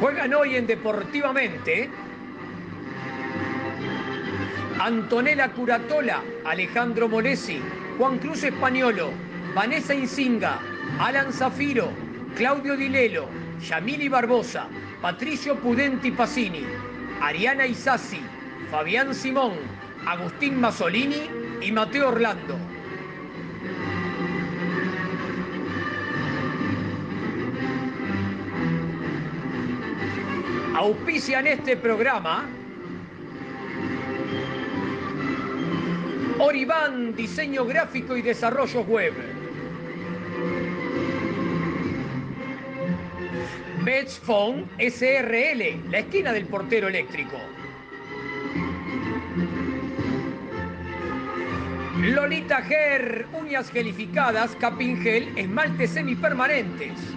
Juegan hoy en Deportivamente Antonella Curatola, Alejandro Molesi, Juan Cruz Españolo, Vanessa Insinga, Alan Zafiro, Claudio Dilelo, Yamili Barbosa, Patricio Pudenti Pacini, Ariana Isasi, Fabián Simón, Agustín Masolini y Mateo Orlando. Auspician este programa Oribán, diseño gráfico y desarrollo web. Bets Phone SRL, la esquina del portero eléctrico. Lolita Ger, uñas gelificadas, capín gel, esmaltes semipermanentes.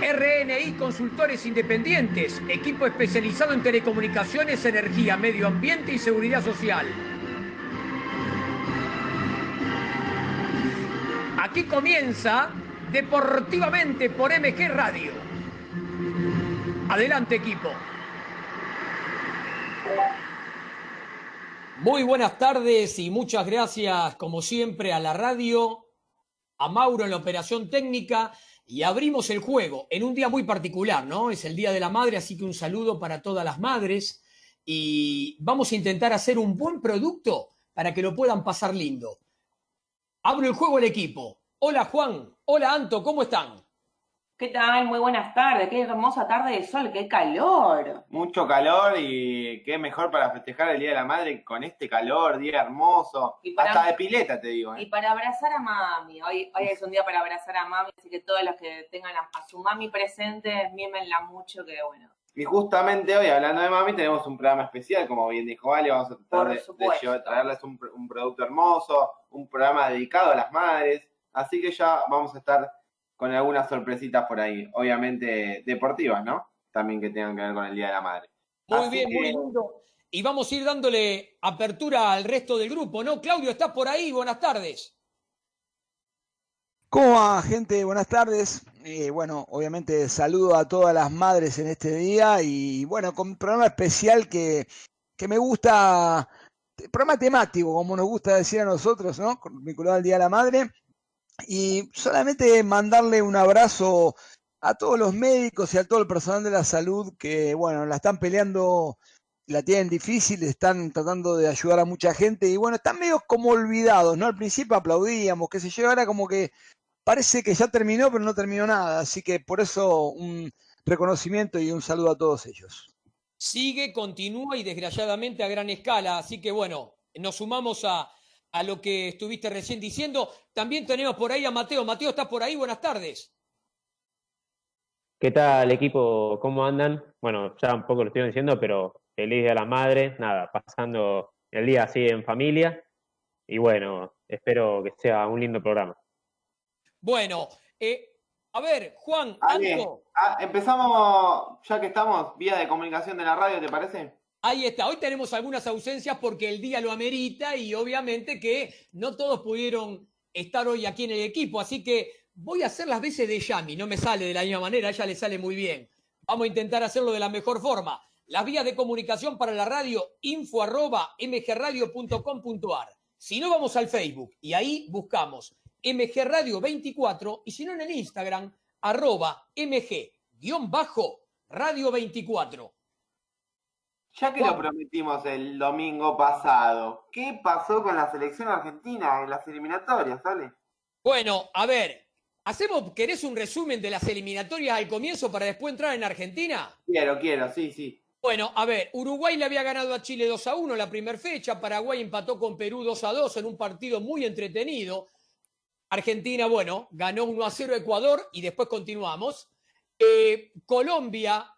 RNI Consultores Independientes, equipo especializado en telecomunicaciones, energía, medio ambiente y seguridad social. Aquí comienza Deportivamente por MG Radio. Adelante equipo. Muy buenas tardes y muchas gracias como siempre a la radio, a Mauro en la operación técnica y abrimos el juego en un día muy particular, ¿no? Es el Día de la Madre, así que un saludo para todas las madres y vamos a intentar hacer un buen producto para que lo puedan pasar lindo. Abro el juego el equipo. Hola Juan, hola Anto, ¿cómo están? ¿Qué tal? Muy buenas tardes. Qué hermosa tarde de sol, qué calor. Mucho calor y qué mejor para festejar el Día de la Madre con este calor, día hermoso. Hasta de pileta, te digo. ¿eh? Y para abrazar a mami. Hoy, hoy es un día para abrazar a mami, así que todos los que tengan a, su mami presente, mímenla mucho, que bueno. Y justamente hoy, hablando de mami, tenemos un programa especial, como bien dijo Ale, vamos a tratar de, traerles un, un producto hermoso, un programa dedicado a las madres. Así que ya vamos a estar con algunas sorpresitas por ahí, obviamente deportivas, ¿no? También que tengan que ver con el Día de la Madre. Muy bien, muy lindo. Y vamos a ir dándole apertura al resto del grupo, ¿no? Claudio, ¿estás por ahí? Buenas tardes. ¿Cómo va, gente? Buenas tardes. Eh, bueno, obviamente saludo a todas las madres en este día y bueno, con un programa especial que, que me gusta, programa temático, como nos gusta decir a nosotros, ¿no? Vinculado al Día de la Madre. Y solamente mandarle un abrazo a todos los médicos y a todo el personal de la salud que, bueno, la están peleando, la tienen difícil, están tratando de ayudar a mucha gente y, bueno, están medio como olvidados, ¿no? Al principio aplaudíamos, que se yo, ahora como que parece que ya terminó, pero no terminó nada. Así que por eso un reconocimiento y un saludo a todos ellos. Sigue, continúa y desgraciadamente a gran escala. Así que, bueno, nos sumamos a a lo que estuviste recién diciendo. También tenemos por ahí a Mateo. Mateo, ¿estás por ahí? Buenas tardes. ¿Qué tal, equipo? ¿Cómo andan? Bueno, ya un poco lo estoy diciendo, pero feliz día a la madre. Nada, pasando el día así en familia. Y bueno, espero que sea un lindo programa. Bueno, eh, a ver, Juan, algo. Ah, empezamos, ya que estamos, vía de comunicación de la radio, ¿te parece? Ahí está, hoy tenemos algunas ausencias porque el día lo amerita y obviamente que no todos pudieron estar hoy aquí en el equipo, así que voy a hacer las veces de Yami, no me sale de la misma manera, ella le sale muy bien. Vamos a intentar hacerlo de la mejor forma. Las vías de comunicación para la radio, info arroba mgradio.com.ar. Si no, vamos al Facebook y ahí buscamos MG Radio 24 y si no en el Instagram, arroba mg-radio 24. Ya que lo prometimos el domingo pasado, ¿qué pasó con la selección argentina en las eliminatorias, ¿sale? Bueno, a ver, ¿hacemos, querés un resumen de las eliminatorias al comienzo para después entrar en Argentina? Quiero, quiero, sí, sí. Bueno, a ver, Uruguay le había ganado a Chile 2 a 1 la primera fecha, Paraguay empató con Perú 2 a 2 en un partido muy entretenido. Argentina, bueno, ganó 1 a 0 a Ecuador y después continuamos. Eh, Colombia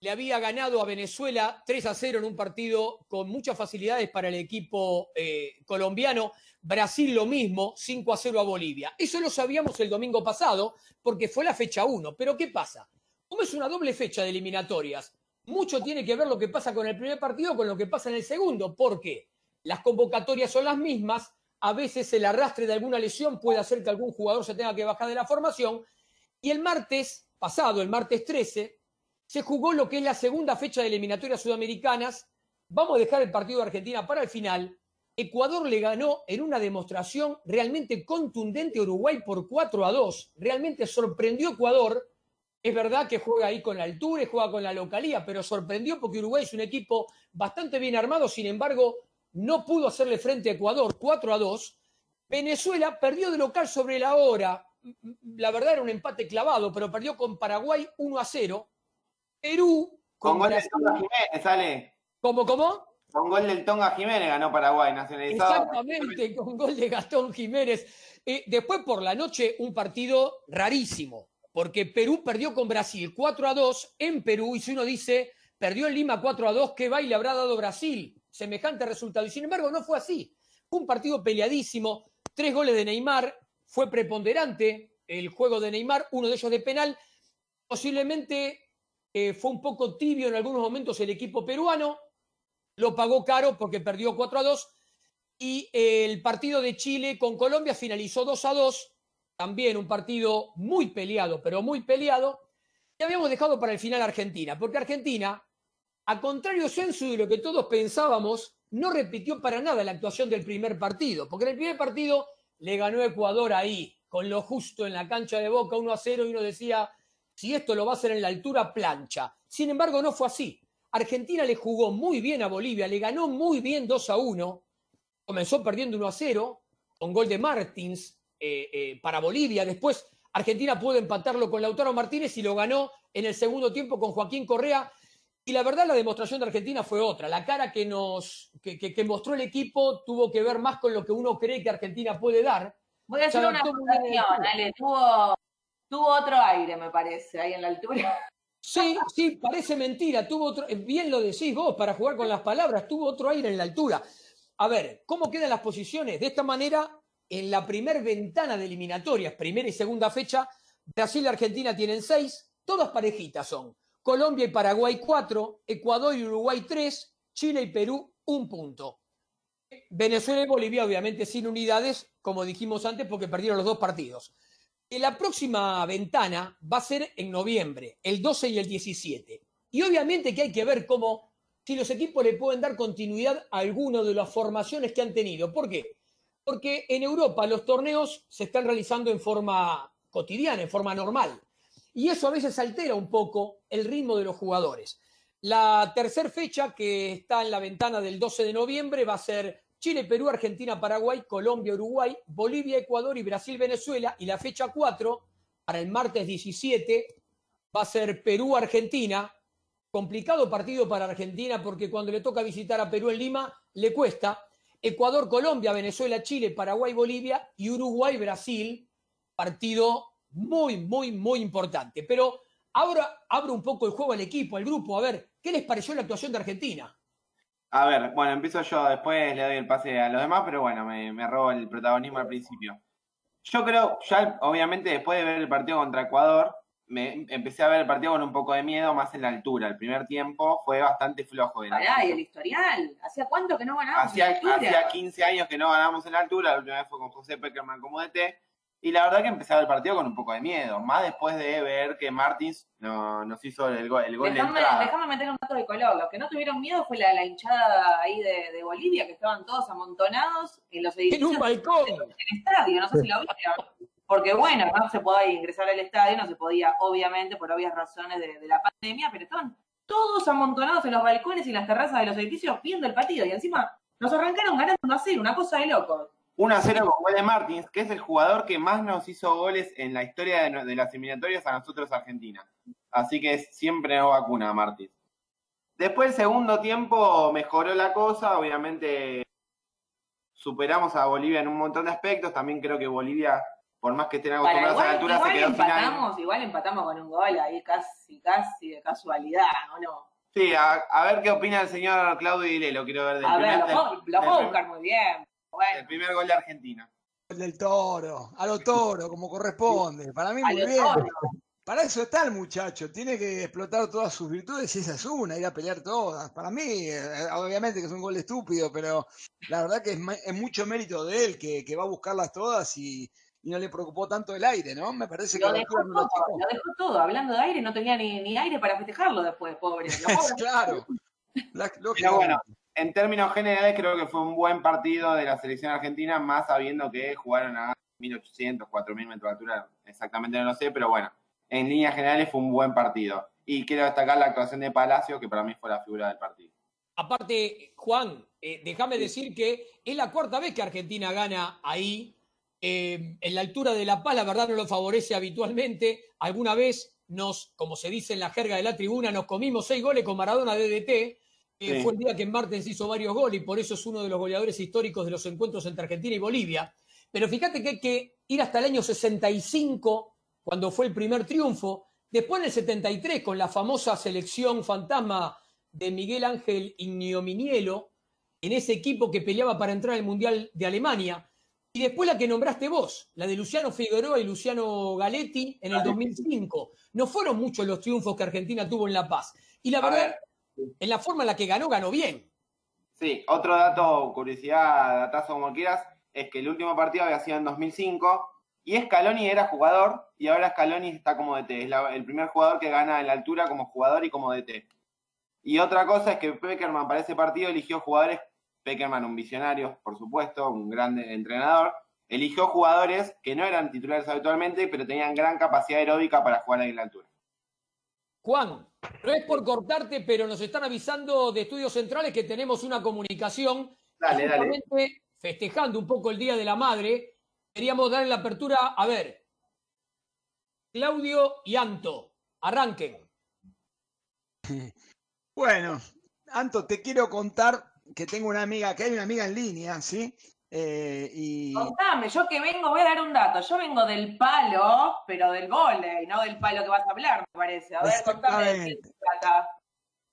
le había ganado a Venezuela 3 a 0 en un partido con muchas facilidades para el equipo eh, colombiano. Brasil lo mismo, 5 a 0 a Bolivia. Eso lo sabíamos el domingo pasado porque fue la fecha 1. Pero ¿qué pasa? Como es una doble fecha de eliminatorias, mucho tiene que ver lo que pasa con el primer partido con lo que pasa en el segundo. ¿Por qué? Las convocatorias son las mismas. A veces el arrastre de alguna lesión puede hacer que algún jugador se tenga que bajar de la formación. Y el martes pasado, el martes 13, se jugó lo que es la segunda fecha de eliminatorias sudamericanas. Vamos a dejar el partido de Argentina para el final. Ecuador le ganó en una demostración realmente contundente a Uruguay por 4 a 2. Realmente sorprendió Ecuador. Es verdad que juega ahí con la altura y juega con la localía, pero sorprendió porque Uruguay es un equipo bastante bien armado. Sin embargo, no pudo hacerle frente a Ecuador 4 a 2. Venezuela perdió de local sobre la hora. La verdad era un empate clavado, pero perdió con Paraguay 1 a 0. Perú. Con, gol del Tonga Jiménez, sale. ¿Cómo, cómo? Con gol del Tonga Jiménez ganó Paraguay, nacionalizado. Exactamente, con gol de Gastón Jiménez. Eh, después por la noche, un partido rarísimo, porque Perú perdió con Brasil 4 a 2 en Perú, y si uno dice, perdió en Lima 4 a 2, ¿qué baile habrá dado Brasil? Semejante resultado. Y sin embargo, no fue así. Fue un partido peleadísimo, tres goles de Neymar, fue preponderante el juego de Neymar, uno de ellos de penal. Posiblemente eh, fue un poco tibio en algunos momentos el equipo peruano, lo pagó caro porque perdió 4 a 2 y el partido de Chile con Colombia finalizó 2 a 2, también un partido muy peleado, pero muy peleado, y habíamos dejado para el final Argentina, porque Argentina, a contrario censo de lo que todos pensábamos, no repitió para nada la actuación del primer partido, porque en el primer partido le ganó Ecuador ahí, con lo justo en la cancha de Boca 1 a 0 y uno decía, si esto lo va a hacer en la altura, plancha. Sin embargo, no fue así. Argentina le jugó muy bien a Bolivia, le ganó muy bien 2 a 1, comenzó perdiendo 1 a 0, con gol de Martins eh, eh, para Bolivia. Después Argentina pudo empatarlo con Lautaro Martínez y lo ganó en el segundo tiempo con Joaquín Correa. Y la verdad, la demostración de Argentina fue otra. La cara que, nos, que, que, mostró el equipo tuvo que ver más con lo que uno cree que Argentina puede dar. Voy a hacer una acotación, Ale. Tuvo Tuvo otro aire, me parece, ahí en la altura. Sí, sí, parece mentira. Tuvo otro, bien lo decís vos para jugar con las palabras, tuvo otro aire en la altura. A ver, ¿cómo quedan las posiciones? De esta manera, en la primer ventana de eliminatorias, primera y segunda fecha, Brasil y Argentina tienen seis, todas parejitas son. Colombia y Paraguay cuatro, Ecuador y Uruguay tres, Chile y Perú un punto. Venezuela y Bolivia, obviamente, sin unidades, como dijimos antes, porque perdieron los dos partidos. La próxima ventana va a ser en noviembre, el 12 y el 17. Y obviamente que hay que ver cómo, si los equipos le pueden dar continuidad a alguna de las formaciones que han tenido. ¿Por qué? Porque en Europa los torneos se están realizando en forma cotidiana, en forma normal. Y eso a veces altera un poco el ritmo de los jugadores. La tercera fecha que está en la ventana del 12 de noviembre va a ser Chile, Perú, Argentina, Paraguay, Colombia, Uruguay, Bolivia, Ecuador y Brasil, Venezuela. Y la fecha 4, para el martes 17, va a ser Perú, Argentina. Complicado partido para Argentina porque cuando le toca visitar a Perú en Lima, le cuesta. Ecuador, Colombia, Venezuela, Chile, Paraguay, Bolivia y Uruguay, Brasil. Partido muy, muy, muy importante. Pero ahora abro un poco el juego al equipo, al grupo. A ver, ¿qué les pareció la actuación de Argentina? A ver, bueno, empiezo yo, después le doy el pase a los demás, pero bueno, me, me robo el protagonismo al principio. Yo creo, ya obviamente después de ver el partido contra Ecuador, me empecé a ver el partido con un poco de miedo, más en la altura. El primer tiempo fue bastante flojo. De Pará, y el historial. ¿Hacía cuánto que no ganábamos hacía, en la altura? Hacía 15 años que no ganamos en la altura. La última vez fue con José Peckerman como DT. Y la verdad que empezaba el partido con un poco de miedo, más después de ver que Martins no, nos hizo el, gol, el gol de entrada. Déjame meter un dato de color. Los que no tuvieron miedo fue la, la hinchada ahí de, de, Bolivia, que estaban todos amontonados en los edificios. En un balcón. En el estadio, no sé si lo viste. porque bueno, no se podía ingresar al estadio, no se podía, obviamente, por obvias razones de, de la pandemia, pero estaban todos amontonados en los balcones y las terrazas de los edificios viendo el partido. Y encima nos arrancaron ganando 1 a 0, una cosa de locos. 1 a 0 con Wade Martins, que es el jugador que más nos hizo goles en la historia de, las eliminatorias a nosotros Argentina. Así que siempre nos vacuna Martins. Después, el segundo tiempo, mejoró la cosa. Obviamente, superamos a Bolivia en un montón de aspectos. También creo que Bolivia, por más que estén acostumbrados a la altura, se quedó empatamos, final. Igual empatamos con un gol ahí casi, casi de casualidad, ¿o no? Sí, a, ver qué opina el señor Claudio Lo Quiero ver del A ver, lo, puedo buscar muy bien. El primer gol de Argentina. El del toro, a lo toro, como corresponde. Para mí, muy bien. Para eso está el muchacho, tiene que explotar todas sus virtudes y esa es una, ir a pelear todas. Para mí, eh, obviamente que es un gol estúpido, pero la verdad que es, mucho mérito de él, que, va a buscarlas todas y, no le preocupó tanto el aire, ¿no? Me parece que lo, dejó, todo, lo, dejó todo, hablando de aire, no tenía ni, aire para festejarlo después, pobre. claro. pero bueno, en términos generales creo que fue un buen partido de la selección argentina, más sabiendo que jugaron a 1800, 4000 metros de altura, exactamente no lo sé, pero bueno, en líneas generales fue un buen partido. Y quiero destacar la actuación de Palacio, que para mí fue la figura del partido. Aparte, Juan, eh, déjame decir que es la cuarta vez que Argentina gana ahí. Eh, en la altura de La Paz, la verdad no lo favorece habitualmente. Alguna vez nos, como se dice en la jerga de la tribuna, nos comimos seis goles con Maradona DDT fue el día que Martens hizo varios goles y por eso es uno de los goleadores históricos de los encuentros entre Argentina y Bolivia. Pero fíjate que hay que ir hasta el año 65, cuando fue el primer triunfo. Después en el 73, con la famosa selección fantasma de Miguel Ángel Ignominielo, en ese equipo que peleaba para entrar al Mundial de Alemania. Y después la que nombraste vos, la de Luciano Figueroa y Luciano Galetti en el 2005. No fueron muchos los triunfos que Argentina tuvo en La Paz. Y la verdad, en la forma en la que ganó, ganó bien. Sí, otro dato, curiosidad, datazo como quieras, es que el último partido había sido en 2005 y Scaloni era jugador y ahora Scaloni está como DT. Es el primer jugador que gana en la altura como jugador y como DT. Y otra cosa es que Peckerman para ese partido eligió jugadores, Peckerman un visionario, por supuesto, un gran entrenador, eligió jugadores que no eran titulares habitualmente, pero tenían gran capacidad aeróbica para jugar en la altura. Juan, no es por cortarte, pero nos están avisando de Estudios Centrales que tenemos una comunicación. Dale, dale. Festejando un poco el Día de la Madre, queríamos darle la apertura. A ver, Claudio y Anto, arranquen. Bueno, Anto, te quiero contar que tengo una amiga, que hay una amiga en línea, ¿sí? Eh, y... Contame, yo que vengo, voy a dar un dato. Yo vengo del palo, pero del volei, no del palo que vas a hablar, me parece. A ver, contame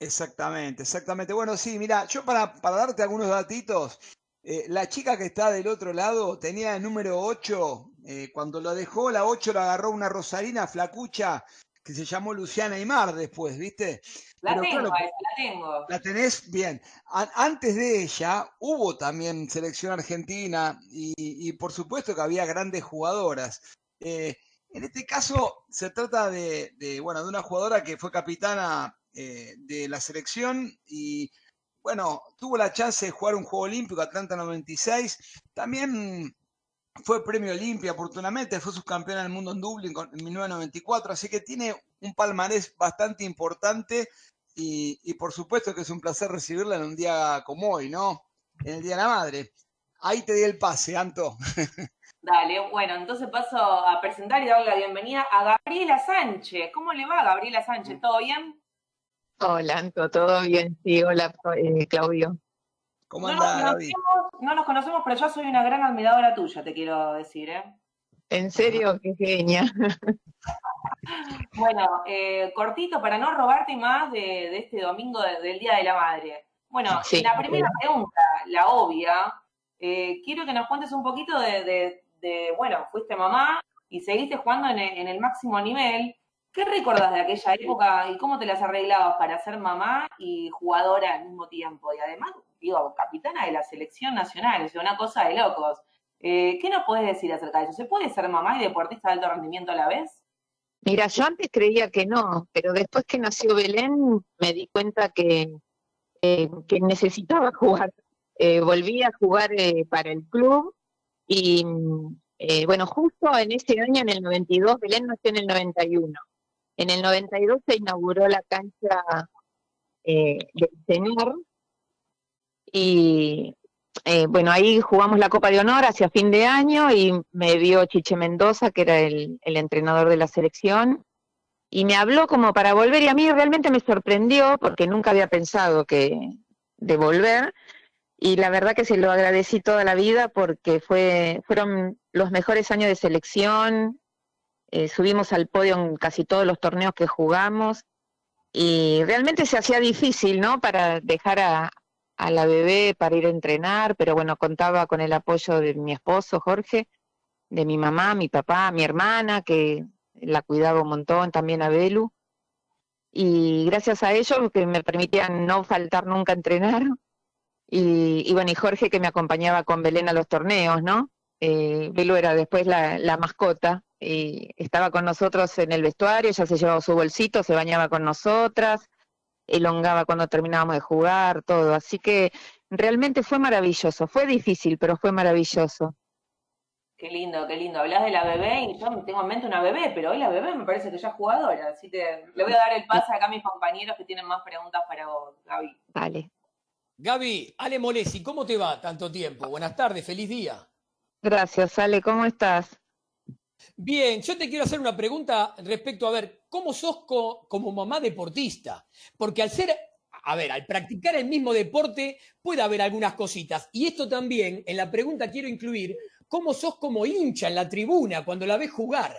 Exactamente, exactamente. Bueno, sí, mira, yo para, para darte algunos datitos, eh, la chica que está del otro lado tenía el número 8, eh, cuando lo dejó, la 8 la agarró una rosarina flacucha que se llamó Luciana Aymar después, ¿viste? La tengo, la tengo. La tenés bien. antes de ella hubo también selección argentina y, por supuesto que había grandes jugadoras. Eh, en este caso se trata de, bueno, de una jugadora que fue capitana eh, de la selección y bueno, tuvo la chance de jugar un Juego Olímpico Atlanta 96. También fue premio Olimpia oportunamente, fue subcampeona del mundo en Dublín en 1994, así que tiene un palmarés bastante importante y, por supuesto que es un placer recibirla en un día como hoy, ¿no? En el Día de la Madre. Ahí te di el pase, Anto. Dale, bueno, entonces paso a presentar y darle la bienvenida a Gabriela Sánchez. ¿Cómo le va, Gabriela Sánchez? ¿Todo bien? Hola, Anto, todo bien. Sí, hola, eh, Claudio. ¿Cómo no no nos conocemos, pero yo soy una gran admiradora tuya, te quiero decir, ¿eh? En serio, qué genia. bueno, eh, cortito para no robarte más de, este domingo del Día de la Madre. Bueno, la primera pregunta, la obvia, eh, quiero que nos cuentes un poquito de, bueno, fuiste mamá y seguiste jugando en en el máximo nivel. ¿Qué recordás de aquella época y cómo te las arreglabas para ser mamá y jugadora al mismo tiempo? Y además, digo, capitana de la selección nacional, es una cosa de locos. Eh, ¿Qué nos puedes decir acerca de eso? ¿Se puede ser mamá y deportista de alto rendimiento a la vez? Mira, yo antes creía que no, pero después que nació Belén me di cuenta que, eh, necesitaba jugar. Eh, volví a jugar para el club y bueno, justo en ese año, en el 92, Belén nació en el 91. En el 92 se inauguró la cancha del Señor y eh, bueno, ahí jugamos la Copa de Honor hacia fin de año y me vio Chiche Mendoza, que era el, entrenador de la selección, y me habló como para volver y a mí realmente me sorprendió porque nunca había pensado que de volver y la verdad que se lo agradecí toda la vida porque fue, fueron los mejores años de selección, eh, subimos al podio en casi todos los torneos que jugamos y realmente se hacía difícil, ¿no? Para dejar a, a la bebé para ir a entrenar, pero bueno, contaba con el apoyo de mi esposo Jorge, de mi mamá, mi papá, mi hermana, que la cuidaba un montón, también a Belu. Y gracias a ellos que me permitían no faltar nunca a entrenar. Y, bueno, y Jorge que me acompañaba con Belén a los torneos, ¿no? Eh, Belu era después la, mascota y estaba con nosotros en el vestuario, ya se llevaba su bolsito, se bañaba con nosotras, elongaba cuando terminábamos de jugar, todo. Así que realmente fue maravilloso. Fue difícil, pero fue maravilloso. Qué lindo, qué lindo. Hablas de la bebé y yo tengo en mente una bebé, pero hoy la bebé me parece que ya es jugadora. Así que le voy a dar el pase acá a mis compañeros que tienen más preguntas para vos, Gaby. Vale. Gaby, Ale Molesi, ¿cómo te va tanto tiempo? Buenas tardes, feliz día. Gracias, Ale, ¿cómo estás? Bien, yo te quiero hacer una pregunta respecto a ver, ¿cómo sos como mamá deportista? Porque al ser, a ver, al practicar el mismo deporte puede haber algunas cositas. Y esto también, en la pregunta quiero incluir, ¿cómo sos como hincha en la tribuna cuando la ves jugar?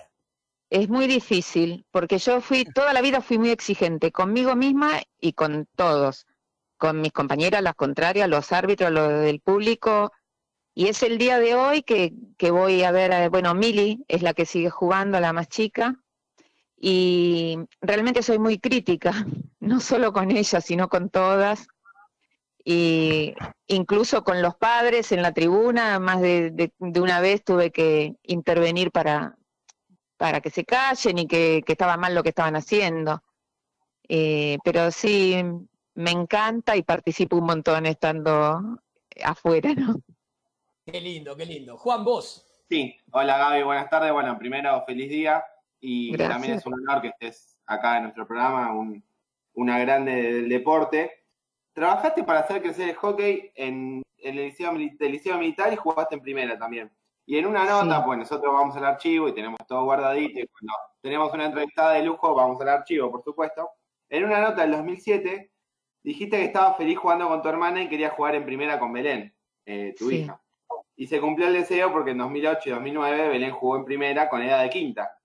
Es muy difícil, porque yo fui, toda la vida fui muy exigente conmigo misma y con todos, con mis compañeras, las contrarias, los árbitros, los del público, y es el día de hoy que, voy a ver, bueno, Mili es la que sigue jugando, la más chica, y realmente soy muy crítica, no solo con ella, sino con todas, y incluso con los padres en la tribuna, más de, una vez tuve que intervenir para, para que se callen y que, estaba mal lo que estaban haciendo. Eh, pero sí, me encanta y participo un montón estando afuera, ¿no? Qué lindo, qué lindo. Juan, vos. Sí, hola Gaby, buenas tardes. Bueno, primero, feliz día y también es un honor que estés acá en nuestro programa, una grande del deporte. Trabajaste para hacer crecer el hockey en, el liceo, Militar y jugaste en primera también. Y en una nota, pues nosotros vamos al archivo y tenemos todo guardadito y cuando tenemos una entrevistada de lujo vamos al archivo, por supuesto. En una nota del 2007 dijiste que estabas feliz jugando con tu hermana y querías jugar en primera con Belén, eh, tu hija. Y se cumplió el deseo porque en 2008 y 2009 Belén jugó en primera con edad de quinta.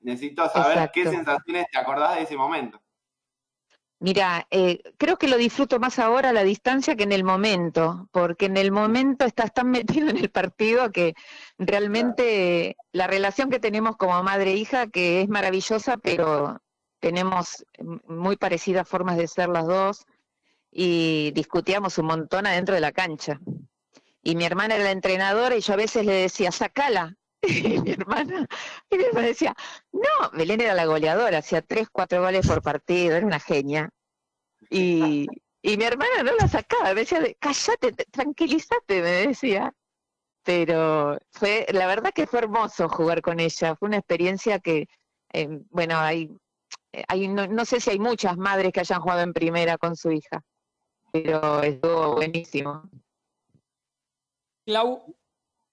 Necesito saber qué sensaciones te acordás de ese momento. Mira, eh, creo que lo disfruto más ahora a la distancia que en el momento, porque en el momento estás tan metido en el partido que realmente la relación que tenemos como madre e hija, que es maravillosa, pero tenemos muy parecidas formas de ser las dos y discutíamos un montón adentro de la cancha y mi hermana era la entrenadora y yo a veces le decía, sacala. Y mi hermana, y mi hermana decía, no, Belén era la goleadora, hacía tres, cuatro goles por partido, era una genia. Y, y mi hermana no la sacaba, me decía, cállate, tranquilízate, me decía. Pero fue, la verdad que fue hermoso jugar con ella, fue una experiencia que, eh, bueno, hay, hay no, no sé si hay muchas madres que hayan jugado en primera con su hija, pero estuvo buenísimo. Clau.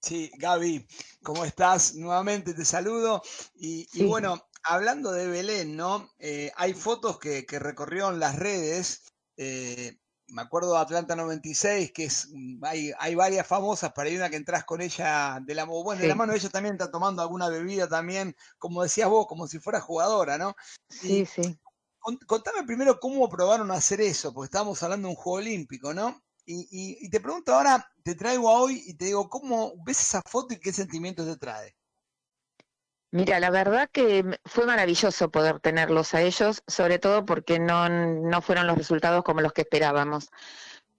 Sí, Gaby, ¿cómo estás? Nuevamente te saludo. Y, bueno, hablando de Belén, ¿no? Eh, hay fotos que, que, recorrieron las redes. Eh, me acuerdo de Atlanta 96, que es mm, hay, hay varias famosas, pero hay una que entras con ella de la, bueno, de la mano ella también está tomando alguna bebida también, como decías vos, como si fuera jugadora, ¿no? Sí, sí. Contame primero cómo probaron a hacer eso, porque estábamos hablando de un juego olímpico, ¿no? Y, te pregunto ahora, te traigo a hoy y te digo, ¿cómo ves esa foto y qué sentimientos te trae? Mira, la verdad que fue maravilloso poder tenerlos a ellos, sobre todo porque no, no fueron los resultados como los que esperábamos.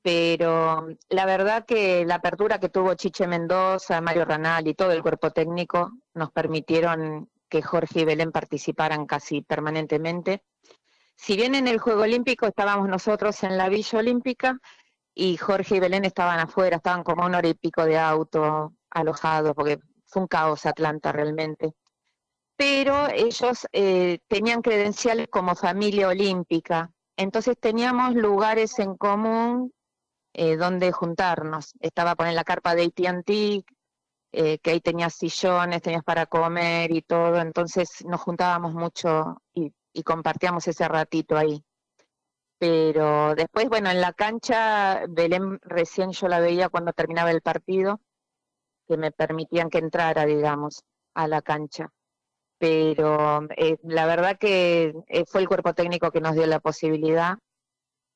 Pero la verdad que la apertura que tuvo Chiche Mendoza, Mario Ranal y todo el cuerpo técnico nos permitieron que Jorge y Belén participaran casi permanentemente. Si bien en el Juego Olímpico estábamos nosotros en la Villa Olímpica, y Jorge y Belén estaban afuera, estaban como una hora y pico de auto alojados, porque fue un caos Atlanta realmente. Pero ellos eh, tenían credenciales como familia olímpica, entonces teníamos lugares en común eh, donde juntarnos. Estaba poner la carpa de AT&T, eh, que ahí tenías sillones, tenías para comer y todo, entonces nos juntábamos mucho y, compartíamos ese ratito ahí. Pero después, bueno, en la cancha, Belén recién yo la veía cuando terminaba el partido, que me permitían que entrara, digamos, a la cancha. Pero eh, la verdad que eh, fue el cuerpo técnico que nos dio la posibilidad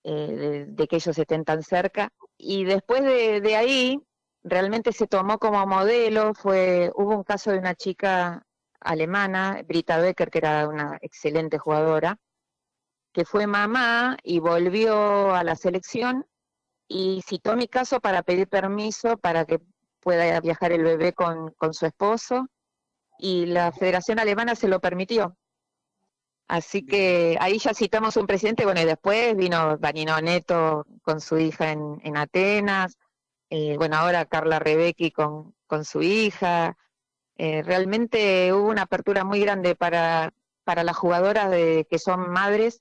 de, que ellos estén tan cerca. Y después de ahí, realmente se tomó como modelo, fue, hubo un caso de una chica alemana, Brita Becker, que era una excelente jugadora, que fue mamá y volvió a la selección y citó mi caso para pedir permiso para que pueda viajar el bebé con, con su esposo y la Federación Alemana se lo permitió. Así que ahí ya citamos un presidente, bueno, y después vino Vanino Neto con su hija en, en Atenas, eh, bueno, ahora Carla Rebecki con, con su hija. Eh, realmente hubo una apertura muy grande para, para las jugadoras de, que son madres,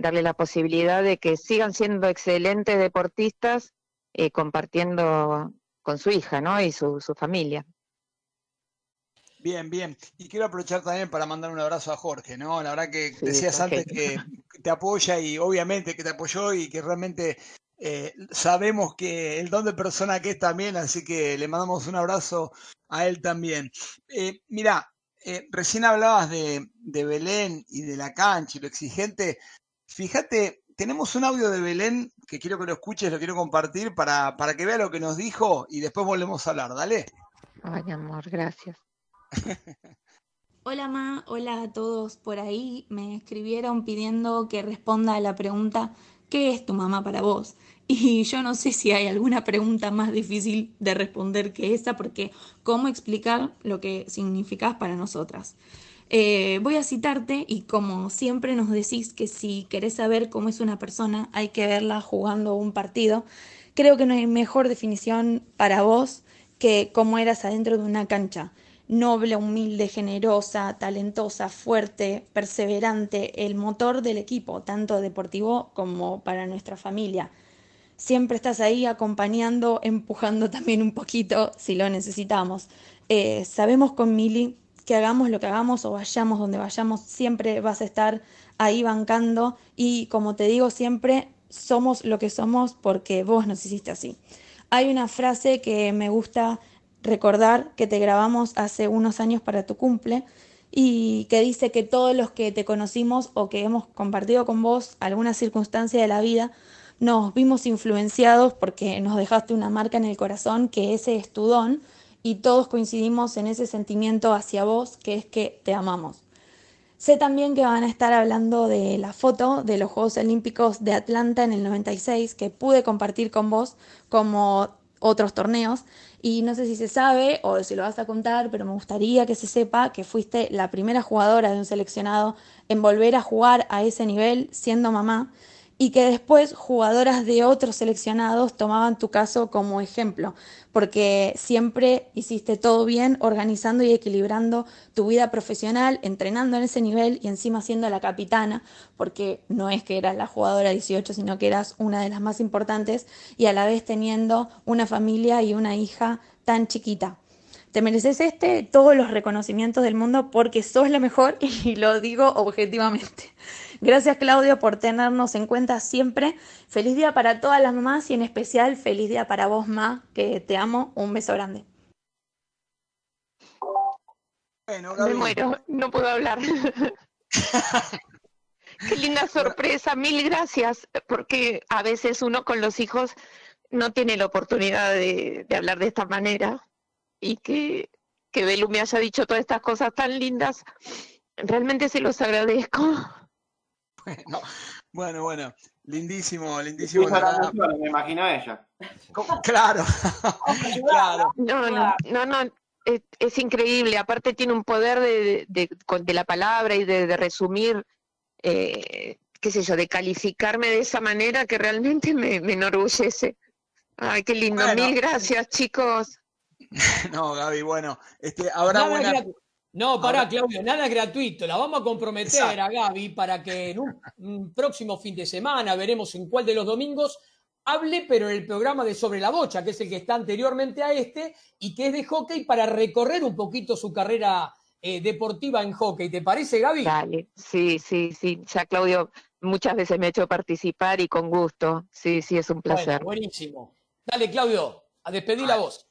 darle la posibilidad de que sigan siendo excelentes deportistas eh, compartiendo con su hija ¿no? y su, su familia. Bien, bien. Y quiero aprovechar también para mandar un abrazo a Jorge, ¿no? La verdad que decías antes que te apoya y obviamente que te apoyó y que realmente eh, sabemos que el don de persona que es también, así que le mandamos un abrazo a él también. Eh, mira, eh, recién hablabas de, Belén y de la cancha y lo exigente. Fíjate, tenemos un audio de Belén que quiero que lo escuches, lo quiero compartir para, para que vea lo que nos dijo y después volvemos a hablar. Dale. Ay, amor, gracias. Hola Ma, hola a todos por ahí. Me escribieron pidiendo que responda a la pregunta ¿qué es tu mamá para vos? Y yo no sé si hay alguna pregunta más difícil de responder que esa, porque ¿cómo explicar lo que significas para nosotras? Eh, voy a citarte y como siempre nos decís que si querés saber cómo es una persona hay que verla jugando un partido, creo que no hay mejor definición para vos que cómo eras adentro de una cancha noble, humilde, generosa, talentosa, fuerte, perseverante, el motor del equipo, tanto deportivo como para nuestra familia. Siempre estás ahí acompañando, empujando también un poquito si lo necesitamos. Eh, sabemos con Mili que hagamos lo que hagamos o vayamos donde vayamos, siempre vas a estar ahí bancando y como te digo siempre, somos lo que somos porque vos nos hiciste así. Hay una frase que me gusta recordar que te grabamos hace unos años para tu cumple y que dice que todos los que te conocimos o que hemos compartido con vos alguna circunstancia de la vida, nos vimos influenciados porque nos dejaste una marca en el corazón, que ese es tu don, y todos coincidimos en ese sentimiento hacia vos, que es que te amamos. Sé también que van a estar hablando de la foto de los Juegos Olímpicos de Atlanta en el 96, que pude compartir con vos como otros torneos, y no sé si se sabe o si lo vas a contar, pero me gustaría que se sepa que fuiste la primera jugadora de un seleccionado en volver a jugar a ese nivel siendo mamá y que después jugadoras de otros seleccionados tomaban tu caso como ejemplo, porque siempre hiciste todo bien organizando y equilibrando tu vida profesional, entrenando en ese nivel y encima siendo la capitana, porque no es que eras la jugadora 18, sino que eras una de las más importantes y a la vez teniendo una familia y una hija tan chiquita. Te mereces este, todos los reconocimientos del mundo porque sos la mejor y lo digo objetivamente. Gracias Claudio por tenernos en cuenta siempre. Feliz día para todas las mamás y en especial feliz día para vos, Ma, que te amo. Un beso grande. Me muero, no puedo hablar. Qué linda sorpresa, mil gracias, porque a veces uno con los hijos no tiene la oportunidad de, hablar de esta manera y que, que Belu me haya dicho todas estas cosas tan lindas, realmente se los agradezco. Bueno, bueno, bueno. Lindísimo, lindísimo. me imagino a ella. Claro, claro. No, no, no, no. Es, increíble. Aparte tiene un poder de, de, la palabra y de, resumir, eh, qué sé yo, de calificarme de esa manera que realmente me, enorgullece. Ay, qué lindo. Mil gracias, chicos. no, Gaby, bueno, este, habrá buena... No, pará, Claudio, nada gratuito. La vamos a comprometer a Gaby para que en un, próximo fin de semana, veremos en cuál de los domingos, hable, pero en el programa de Sobre la Bocha, que es el que está anteriormente a este y que es de hockey, para recorrer un poquito su carrera eh, deportiva en hockey. ¿Te parece, Gaby? Dale, sí, sí, sí. Ya, Claudio, muchas veces me ha hecho participar y con gusto. Sí, sí, es un placer. buenísimo. Dale, Claudio, a despedir la voz.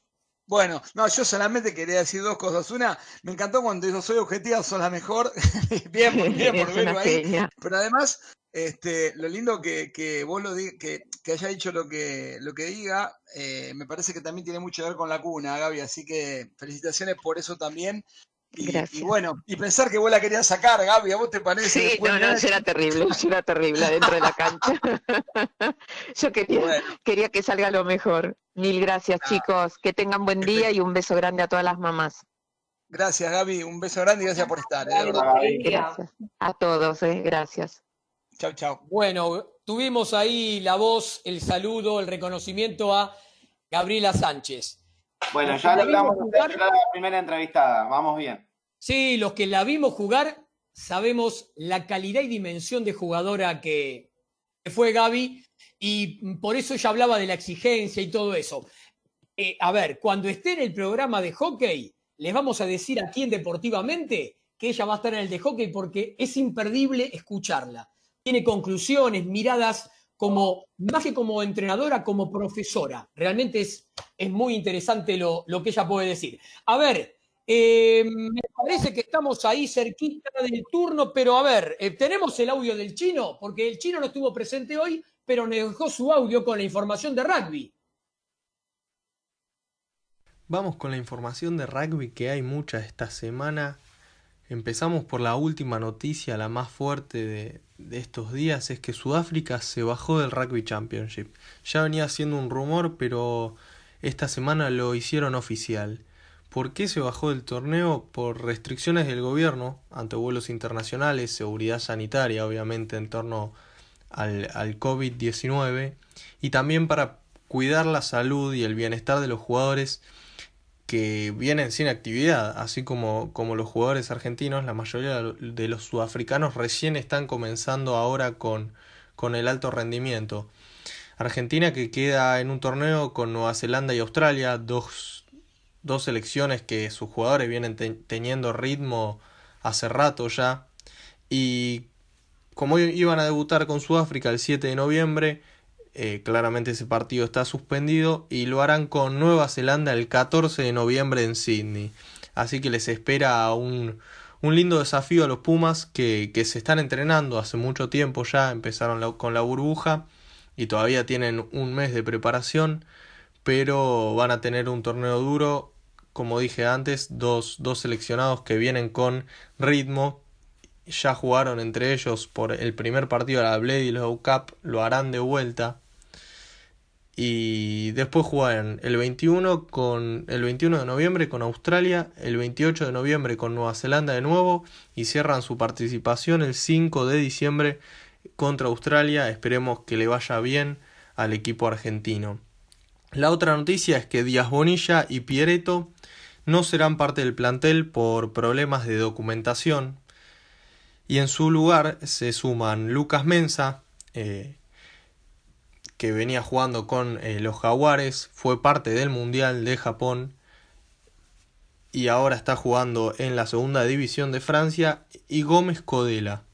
Bueno, no, yo solamente quería decir dos cosas. Una, me encantó cuando yo soy objetiva, sos la mejor. bien, bien por verlo ahí. Pero además, este, lo lindo que, que vos lo que, que haya dicho lo que, lo que diga, eh, me parece que también tiene mucho que ver con la cuna, Gaby. Así que felicitaciones por eso también. Y, bueno, y pensar que vos la querías sacar, Gaby, ¿a vos te parece? Sí, no, no, eso era terrible, eso era terrible dentro de la cancha. Yo quería, quería que salga lo mejor. Mil gracias, chicos. Que tengan buen día y un beso grande a todas las mamás. Gracias, Gaby. Un beso grande y gracias por estar. ¿eh? Gracias. A todos, eh. gracias. Chao, chao. Bueno, tuvimos ahí la voz, el saludo, el reconocimiento a Gabriela Sánchez. Bueno, ya logramos hacer la primera entrevistada, vamos bien. Sí, los que la vimos jugar sabemos la calidad y dimensión de jugadora que, fue Gaby y por eso ella hablaba de la exigencia y todo eso. Eh, a ver, cuando esté en el programa de hockey, les vamos a decir aquí en Deportivamente que ella va a estar en el de hockey porque es imperdible escucharla. Tiene conclusiones, miradas como, más que como entrenadora, como profesora. Realmente es, es muy interesante lo, que ella puede decir. A ver, eh, me parece que estamos ahí cerquita del turno, pero a ver, eh, ¿tenemos el audio del chino? Porque el chino no estuvo presente hoy, pero nos dejó su audio con la información de rugby. Vamos con la información de rugby que hay mucha esta semana. Empezamos por la última noticia, la más fuerte de, de estos días es que Sudáfrica se bajó del Rugby Championship. Ya venía siendo un rumor, pero esta semana lo hicieron oficial. ¿Por qué se bajó del torneo? Por restricciones del gobierno ante vuelos internacionales, seguridad sanitaria, obviamente, en torno al, al COVID-19, y también para cuidar la salud y el bienestar de los jugadores que vienen sin actividad, así como, como los jugadores argentinos, la mayoría de los sudafricanos recién están comenzando ahora con, con el alto rendimiento. Argentina que queda en un torneo con Nueva Zelanda y Australia, dos, dos selecciones que sus jugadores vienen teniendo ritmo hace rato ya. Y como iban a debutar con Sudáfrica el 7 de noviembre, eh, claramente ese partido está suspendido y lo harán con Nueva Zelanda el 14 de noviembre en Sydney. Así que les espera un, un lindo desafío a los Pumas que, que, se están entrenando hace mucho tiempo ya, empezaron con la burbuja y todavía tienen un mes de preparación, pero van a tener un torneo duro, como dije antes, dos, dos seleccionados que vienen con ritmo, ya jugaron entre ellos por el primer partido de la Blade Low Cup, lo harán de vuelta. Y después jugarán el 21, con, el 21 de noviembre con Australia, el 28 de noviembre con Nueva Zelanda de nuevo y cierran su participación el 5 de diciembre contra Australia. Esperemos que le vaya bien al equipo argentino. La otra noticia es que Díaz Bonilla y Piereto no serán parte del plantel por problemas de documentación y en su lugar se suman Lucas Mensa, eh, que venía jugando con eh, los Jaguares, fue parte del Mundial de Japón y ahora está jugando en la segunda división de Francia, y Gómez Codela.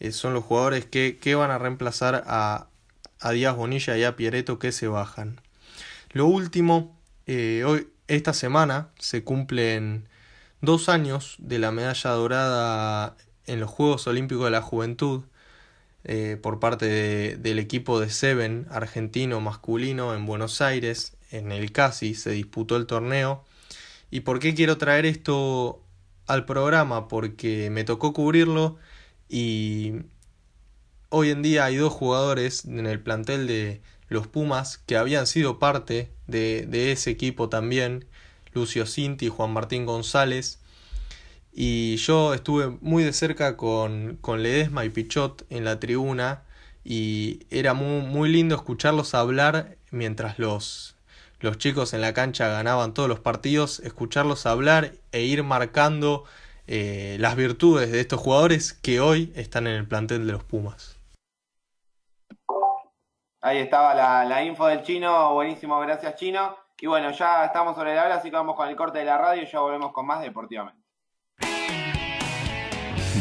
Eh, son los jugadores que, que, van a reemplazar a, a Díaz Bonilla y a Piereto que se bajan. Lo último, hoy, esta semana se cumplen dos años de la medalla dorada en los Juegos Olímpicos de la Juventud eh, por parte del equipo de Seven argentino masculino en Buenos Aires, en el CASI se disputó el torneo. ¿Y por qué quiero traer esto al programa? Porque me tocó cubrirlo y hoy en día hay dos jugadores en el plantel de los Pumas que habían sido parte de, de ese equipo también, Lucio Cinti y Juan Martín González, y yo estuve muy de cerca con, con Ledesma y Pichot en la tribuna y era muy, muy lindo escucharlos hablar mientras los, los chicos en la cancha ganaban todos los partidos, escucharlos hablar e ir marcando eh, las virtudes de estos jugadores que hoy están en el plantel de los Pumas. Ahí estaba la, info del chino, buenísimo, gracias chino. Y bueno, ya estamos sobre la hora, así que vamos con el corte de la radio y ya volvemos con más deportivamente.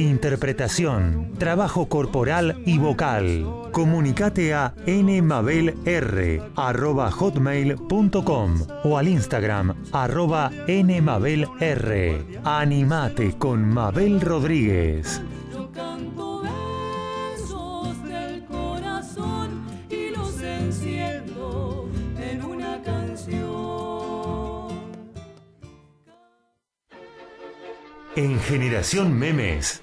interpretación, trabajo corporal y vocal. Comunicate a nmabelr.hotmail.com o al Instagram arroba nmabelr. Animate con Mabel Rodríguez. En Generación Memes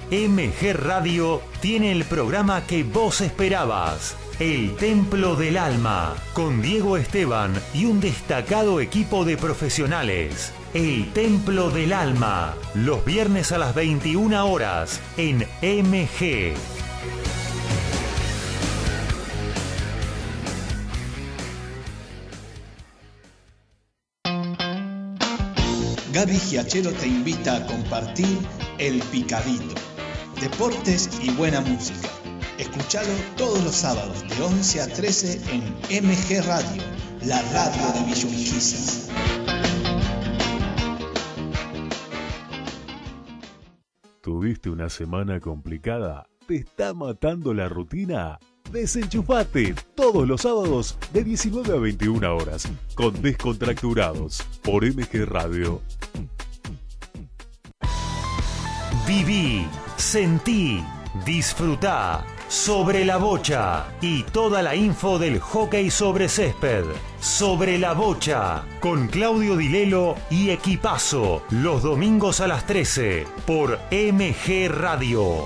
MG Radio tiene el programa que vos esperabas. El Templo del Alma, con Diego Esteban y un destacado equipo de profesionales. El Templo del Alma, los viernes a las 21 horas en MG. Gaby Giachero te invita a compartir El Picadito. Deportes y buena música. Escuchalo todos los sábados de 11 a 13 en MG Radio, la radio de Villurquiza. ¿Tuviste una semana complicada? ¿Te está matando la rutina? Desenchufate todos los sábados de 19 a 21 horas con Descontracturados por MG Radio. Viví, sentí, disfrutá sobre la bocha y toda la info del hockey sobre césped. Sobre la bocha con Claudio Dilelo y Equipazo los domingos a las 13 por MG Radio.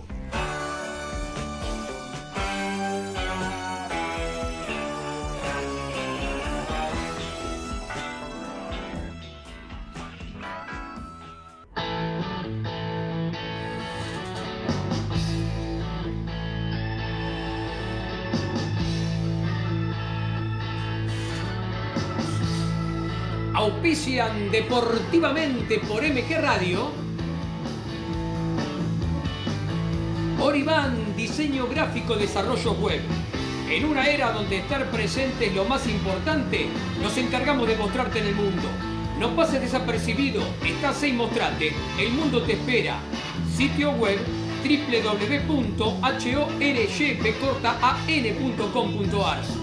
Deportivamente por MG Radio. Oriban, diseño gráfico, desarrollo web. En una era donde estar presente es lo más importante, nos encargamos de mostrarte en el mundo. No pases desapercibido, estás ahí, mostrate, el mundo te espera. Sitio web www.horjpcortaan.com.ar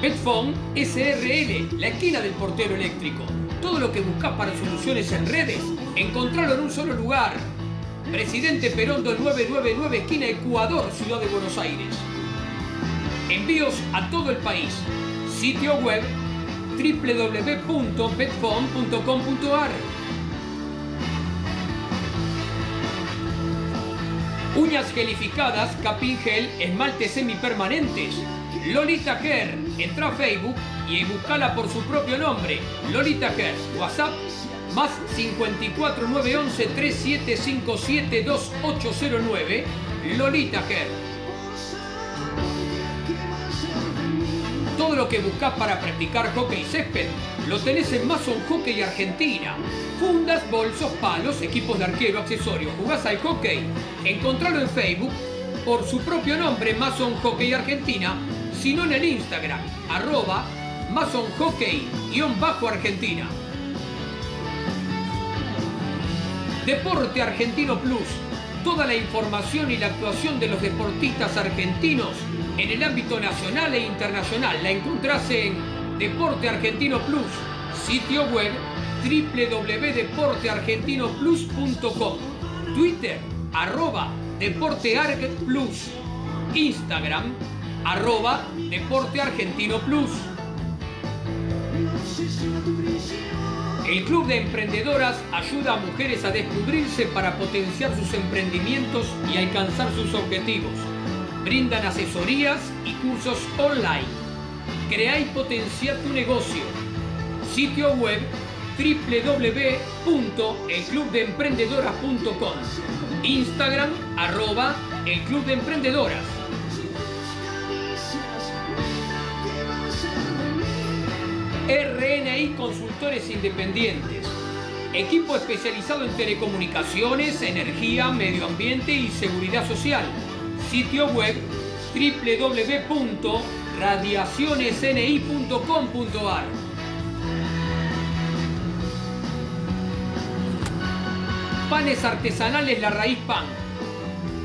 Betphone SRL, la esquina del portero eléctrico. Todo lo que buscas para soluciones en redes, encontralo en un solo lugar. Presidente Perón 999, esquina Ecuador, Ciudad de Buenos Aires. Envíos a todo el país. Sitio web www.betphone.com.ar Uñas gelificadas, capín gel, esmaltes semipermanentes. Lolita Ger. Entra a Facebook y buscala por su propio nombre. Lolita Ger. WhatsApp más 54 911 3757 2809. Lolita Ger. Todo lo que buscas para practicar hockey césped lo tenés en Mason Hockey Argentina. Fundas, bolsos, palos, equipos de arquero, accesorios. ¿Jugás al hockey? Encontralo en Facebook por su propio nombre, Mason Hockey Argentina, sino en el Instagram, arroba Mason Hockey-Argentina. Deporte Argentino Plus. Toda la información y la actuación de los deportistas argentinos en el ámbito nacional e internacional la encontrás en Deporte Argentino Plus, sitio web www.deporteargentinoplus.com, Twitter, arroba Deportearg Plus, Instagram, arroba Deporte Argentino Plus. El Club de Emprendedoras ayuda a mujeres a descubrirse para potenciar sus emprendimientos y alcanzar sus objetivos. Brindan asesorías y cursos online. Crea y potencia tu negocio. Sitio web www.elclubdeemprendedoras.com Instagram arroba el Club de Emprendedoras. RNI Consultores Independientes. Equipo especializado en telecomunicaciones, energía, medio ambiente y seguridad social. Sitio web www.radiacionesni.com.ar. Panes artesanales La Raíz Pan.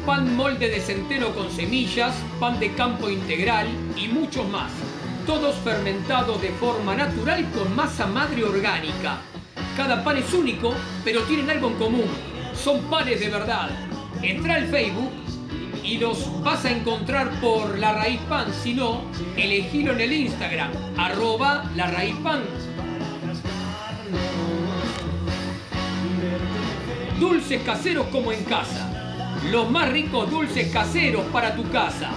Pan molde de centeno con semillas, pan de campo integral y muchos más. Todos fermentados de forma natural con masa madre orgánica. Cada pan es único, pero tienen algo en común. Son panes de verdad. Entra al Facebook y los vas a encontrar por La Raíz Pan. Si no, elegilo en el Instagram, arroba La Raíz Pan. Dulces caseros como en casa. Los más ricos dulces caseros para tu casa.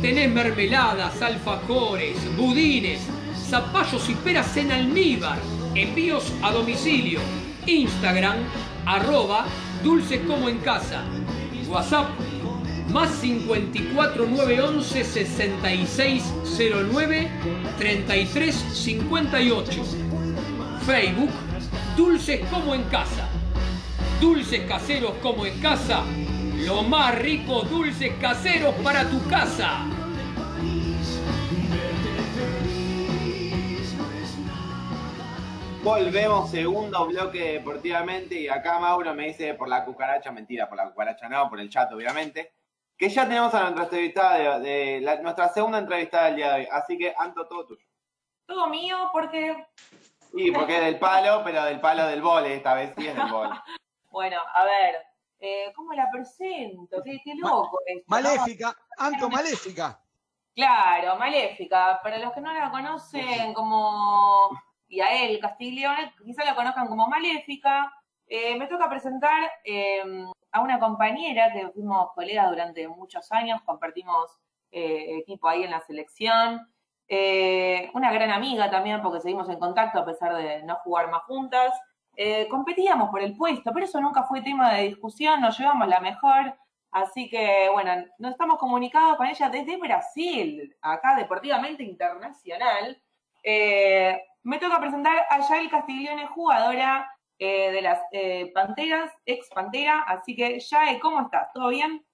Tenés mermeladas, alfajores, budines, zapallos y peras en almíbar. Envíos a domicilio. Instagram, arroba dulces como en casa. WhatsApp, más 54 911 6609 3358. Facebook, dulces como en casa. Dulces caseros como en casa. Lo más rico dulces caseros para tu casa. Volvemos, segundo bloque deportivamente. Y acá Mauro me dice por la cucaracha, mentira, por la cucaracha no, por el chat, obviamente. Que ya tenemos a nuestra entrevistada de, nuestra segunda entrevistada del día de hoy. Así que, Anto, todo tuyo. Todo mío, porque. Y porque es del palo, pero del palo del vole, esta vez sí es del vole. bueno, a ver, eh, ¿cómo la presento? Qué, loco esto, Maléfica, Anto Maléfica. Claro, Maléfica. Para los que no la conocen como y a él, Castiglione, quizá la conozcan como Maléfica. Eh, me toca presentar eh, a una compañera que fuimos colegas durante muchos años, compartimos equipo ahí en la selección. una gran amiga también, porque seguimos en contacto a pesar de no jugar más juntas. Eh, competíamos por el puesto, pero eso nunca fue tema de discusión, nos llevamos la mejor. Así que, bueno, nos estamos comunicados con ella desde Brasil, acá deportivamente internacional. Eh, Me toca presentar a Yael Castiglione, jugadora eh, de las eh, Panteras, ex Pantera. Así que, Yael, ¿cómo estás? ¿Todo bien?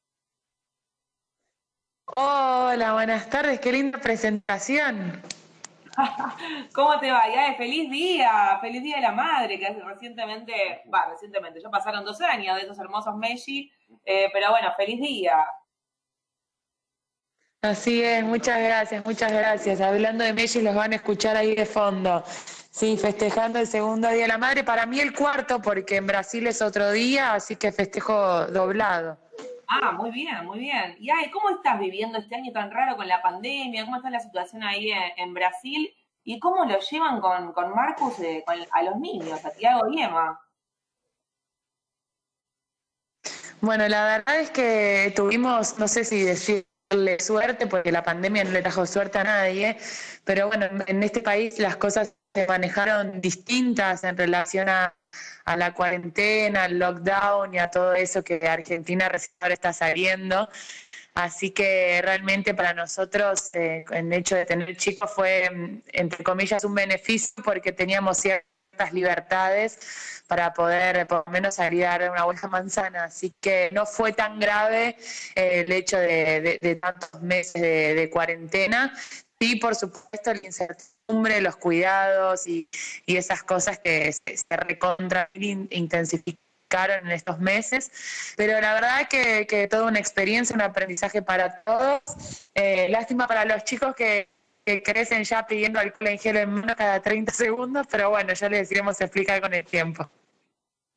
Hola, buenas tardes, qué linda presentación. ¿Cómo te va? Ya feliz día, feliz día de la madre, que recientemente, va, recientemente, ya pasaron dos años de esos hermosos Messi, eh, pero bueno, feliz día. Así es, muchas gracias, muchas gracias. Hablando de Messi, los van a escuchar ahí de fondo. Sí, festejando el segundo Día de la Madre, para mí el cuarto, porque en Brasil es otro día, así que festejo doblado. Ah, muy bien, muy bien. Y ay, ¿cómo estás viviendo este año tan raro con la pandemia? ¿Cómo está la situación ahí en, Brasil? ¿Y cómo lo llevan con, con Marcus, eh, a los niños, a Tiago y Emma? Bueno, la verdad es que tuvimos, no sé si decirle suerte, porque la pandemia no le trajo suerte a nadie, pero bueno, en este país las cosas se manejaron distintas en relación a a la cuarentena, al lockdown y a todo eso que Argentina recién ahora está saliendo. Así que realmente para nosotros eh, el hecho de tener chicos fue, mm, entre comillas, un beneficio porque teníamos ciertas libertades para poder por lo menos salir a una buena manzana. Así que no fue tan grave eh, el hecho de, tantos meses de, cuarentena. Sí, por supuesto, la incertidumbre los cuidados y, esas cosas que se, se recontra intensificaron en estos meses, pero la verdad que, que toda una experiencia, un aprendizaje para todos. Eh, lástima para los chicos que, crecen ya pidiendo alcohol en gel en mano cada 30 segundos, pero bueno, ya les iremos explicar con el tiempo.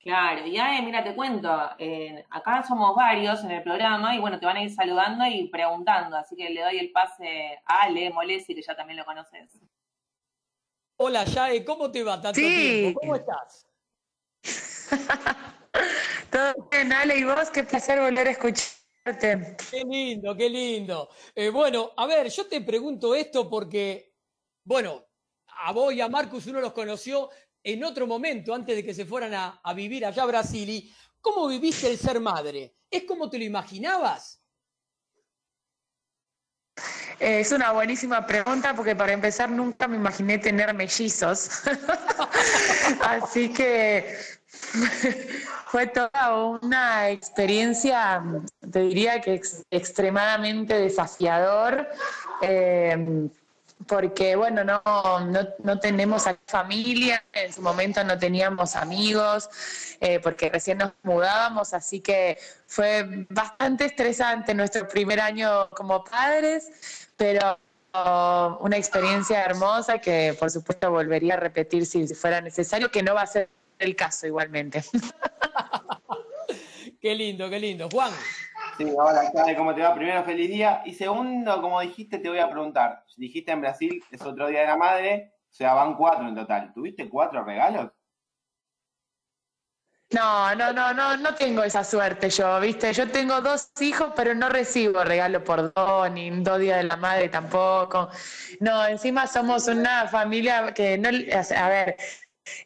Claro, y ahí, mira, te cuento, acá somos varios en el programa y bueno, te van a ir saludando y preguntando, así que le doy el pase a Ale Molesi, que ya también lo conoces. Hola, Yae, ¿cómo te va tanto tiempo? ¿Cómo estás? Todo bien, Ale, y vos, qué placer volver a escucharte. Qué lindo, qué lindo. Eh, bueno, a ver, yo te pregunto esto porque, bueno, a vos y a Marcus uno los conoció en otro momento, antes de que se fueran a, vivir allá a Brasil. ¿Y cómo viviste el ser madre? ¿Es como te lo imaginabas? Es una buenísima pregunta porque para empezar nunca me imaginé tener mellizos. Así que fue toda una experiencia, te diría que extremadamente desafiador. Eh, porque bueno, no, no, no, tenemos familia, en su momento no teníamos amigos, eh, porque recién nos mudábamos, así que fue bastante estresante nuestro primer año como padres, pero oh, una experiencia hermosa que por supuesto volvería a repetir si fuera necesario, que no va a ser el caso igualmente. qué lindo, qué lindo. Juan. Sí, hola, ¿cómo te va? Primero, feliz día. Y segundo, como dijiste, te voy a preguntar. Dijiste en Brasil, es otro día de la madre, o sea, van cuatro en total. ¿Tuviste cuatro regalos? No, no, no, no, no tengo esa suerte yo, ¿viste? Yo tengo dos hijos, pero no recibo regalo por dos, ni dos días de la madre tampoco. No, encima somos una familia que no, a ver,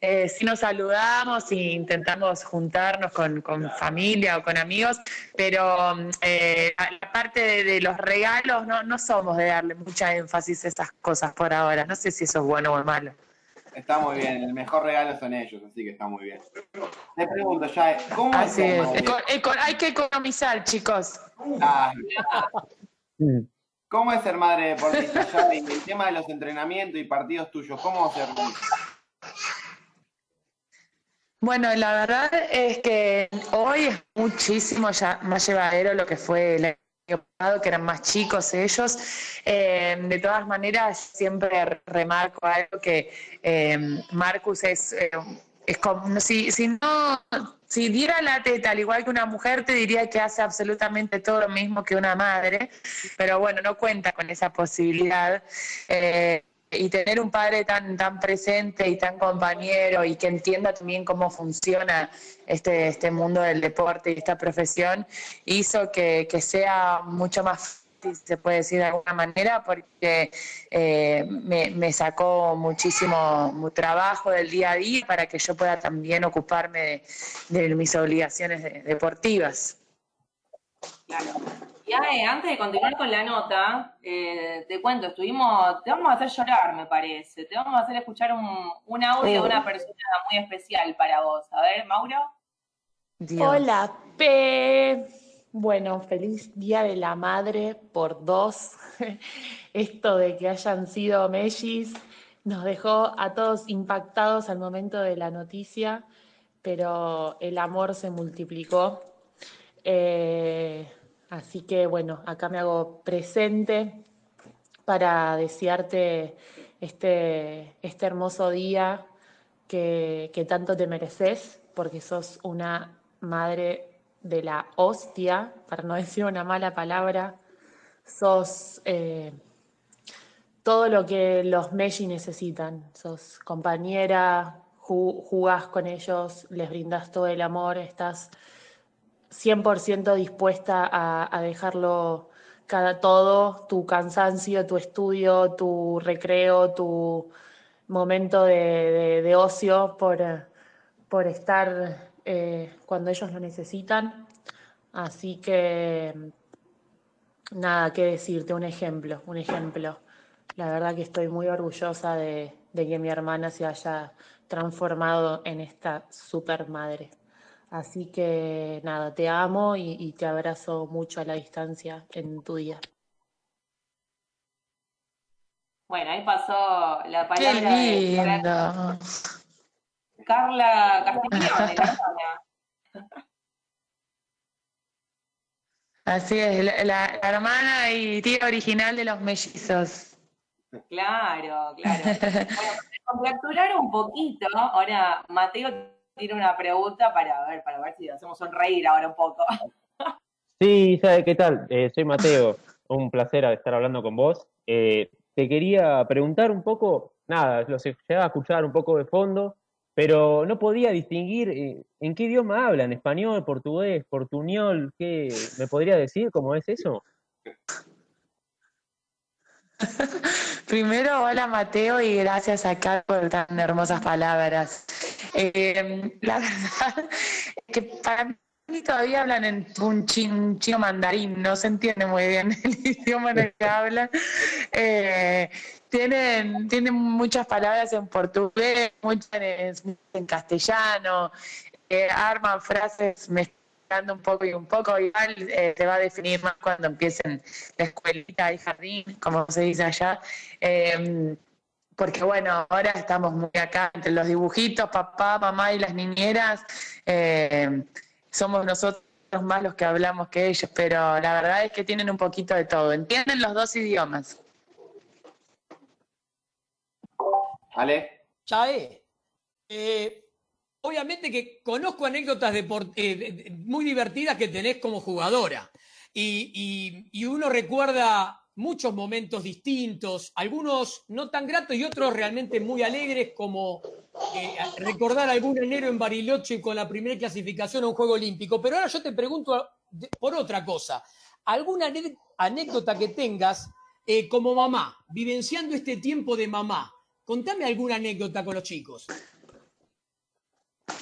eh, si nos saludamos e intentamos juntarnos con, familia o con amigos, pero eh, la parte de, los regalos no, no somos de darle mucha énfasis a esas cosas por ahora. No sé si eso es bueno o malo. Está muy bien, el mejor regalo son ellos, así que está muy bien. Te pregunto ya, ¿cómo es, Hay que economizar, chicos. ¿Cómo es ser madre deportista ya? el tema de los entrenamientos y partidos tuyos, ¿cómo ser? Bueno, la verdad es que hoy es muchísimo ya más llevadero lo que fue el año pasado, que eran más chicos ellos. Eh, de todas maneras, siempre remarco algo que eh, Marcus es, eh, es como, si, si no, si diera la teta al igual que una mujer, te diría que hace absolutamente todo lo mismo que una madre, pero bueno, no cuenta con esa posibilidad y tener un padre tan, tan presente y tan compañero y que entienda también cómo funciona este, este mundo del deporte y esta profesión, hizo que, sea mucho más fácil, se puede decir de alguna manera, porque eh, me, sacó muchísimo trabajo del día a día para que yo pueda también ocuparme de, mis obligaciones deportivas. Claro. Y antes de continuar con la nota, eh, te cuento, estuvimos, te vamos a hacer llorar, me parece. Te vamos a hacer escuchar un, audio de una persona muy especial para vos. A ver, Mauro. Hola, P. Bueno, feliz Día de la Madre por dos. Esto de que hayan sido mellis nos dejó a todos impactados al momento de la noticia, pero el amor se multiplicó. Eh, así que bueno, acá me hago presente para desearte este, este hermoso día que, que tanto te mereces, porque sos una madre de la hostia, para no decir una mala palabra, sos eh, todo lo que los Meji necesitan. Sos compañera, jugás con ellos, les brindas todo el amor, estás 100% dispuesta a, dejarlo cada todo, tu cansancio, tu estudio, tu recreo, tu momento de, ocio por, estar eh, cuando ellos lo necesitan. Así que, nada, que decirte, un ejemplo, un ejemplo. La verdad que estoy muy orgullosa de, que mi hermana se haya transformado en esta super madre. Así que nada, te amo y, te abrazo mucho a la distancia en tu día. Bueno, ahí pasó la palabra Qué lindo. Carla Castiglione, Así es, la, hermana y tía original de los mellizos. Claro, claro. Bueno, para un poquito, ahora Mateo tiene una pregunta para ver, para ver si hacemos sonreír ahora un poco. Sí, ¿qué tal? Eh, soy Mateo, un placer estar hablando con vos. Eh, te quería preguntar un poco, nada, los llegaba a escuchar un poco de fondo, pero no podía distinguir eh, en qué idioma hablan, español, portugués, portuñol, ¿qué me podría decir cómo es eso? Primero, hola Mateo y gracias acá por tan hermosas palabras. Eh, la verdad es que para mí todavía hablan en un chino mandarín, no se entiende muy bien el idioma en el que hablan. Eh, tienen, tienen muchas palabras en portugués, muchas en, castellano, eh, arman frases un poco y un poco, igual eh, se va a definir más cuando empiecen la escuelita y jardín, como se dice allá. Em, porque bueno, ahora estamos muy acá entre los dibujitos, papá, mamá y las niñeras, em, somos nosotros más los que hablamos que ellos, pero la verdad es que tienen un poquito de todo, entienden los dos idiomas. ¿Vale? Chae, eh, obviamente que conozco anécdotas eh, muy divertidas que tenés como jugadora y, uno recuerda muchos momentos distintos, algunos no tan gratos y otros realmente muy alegres, como eh, recordar algún enero en Bariloche con la primera clasificación a un Juego Olímpico. Pero ahora yo te pregunto por otra cosa, ¿alguna anécdota que tengas como mamá, vivenciando este tiempo de mamá? Contame alguna anécdota con los chicos.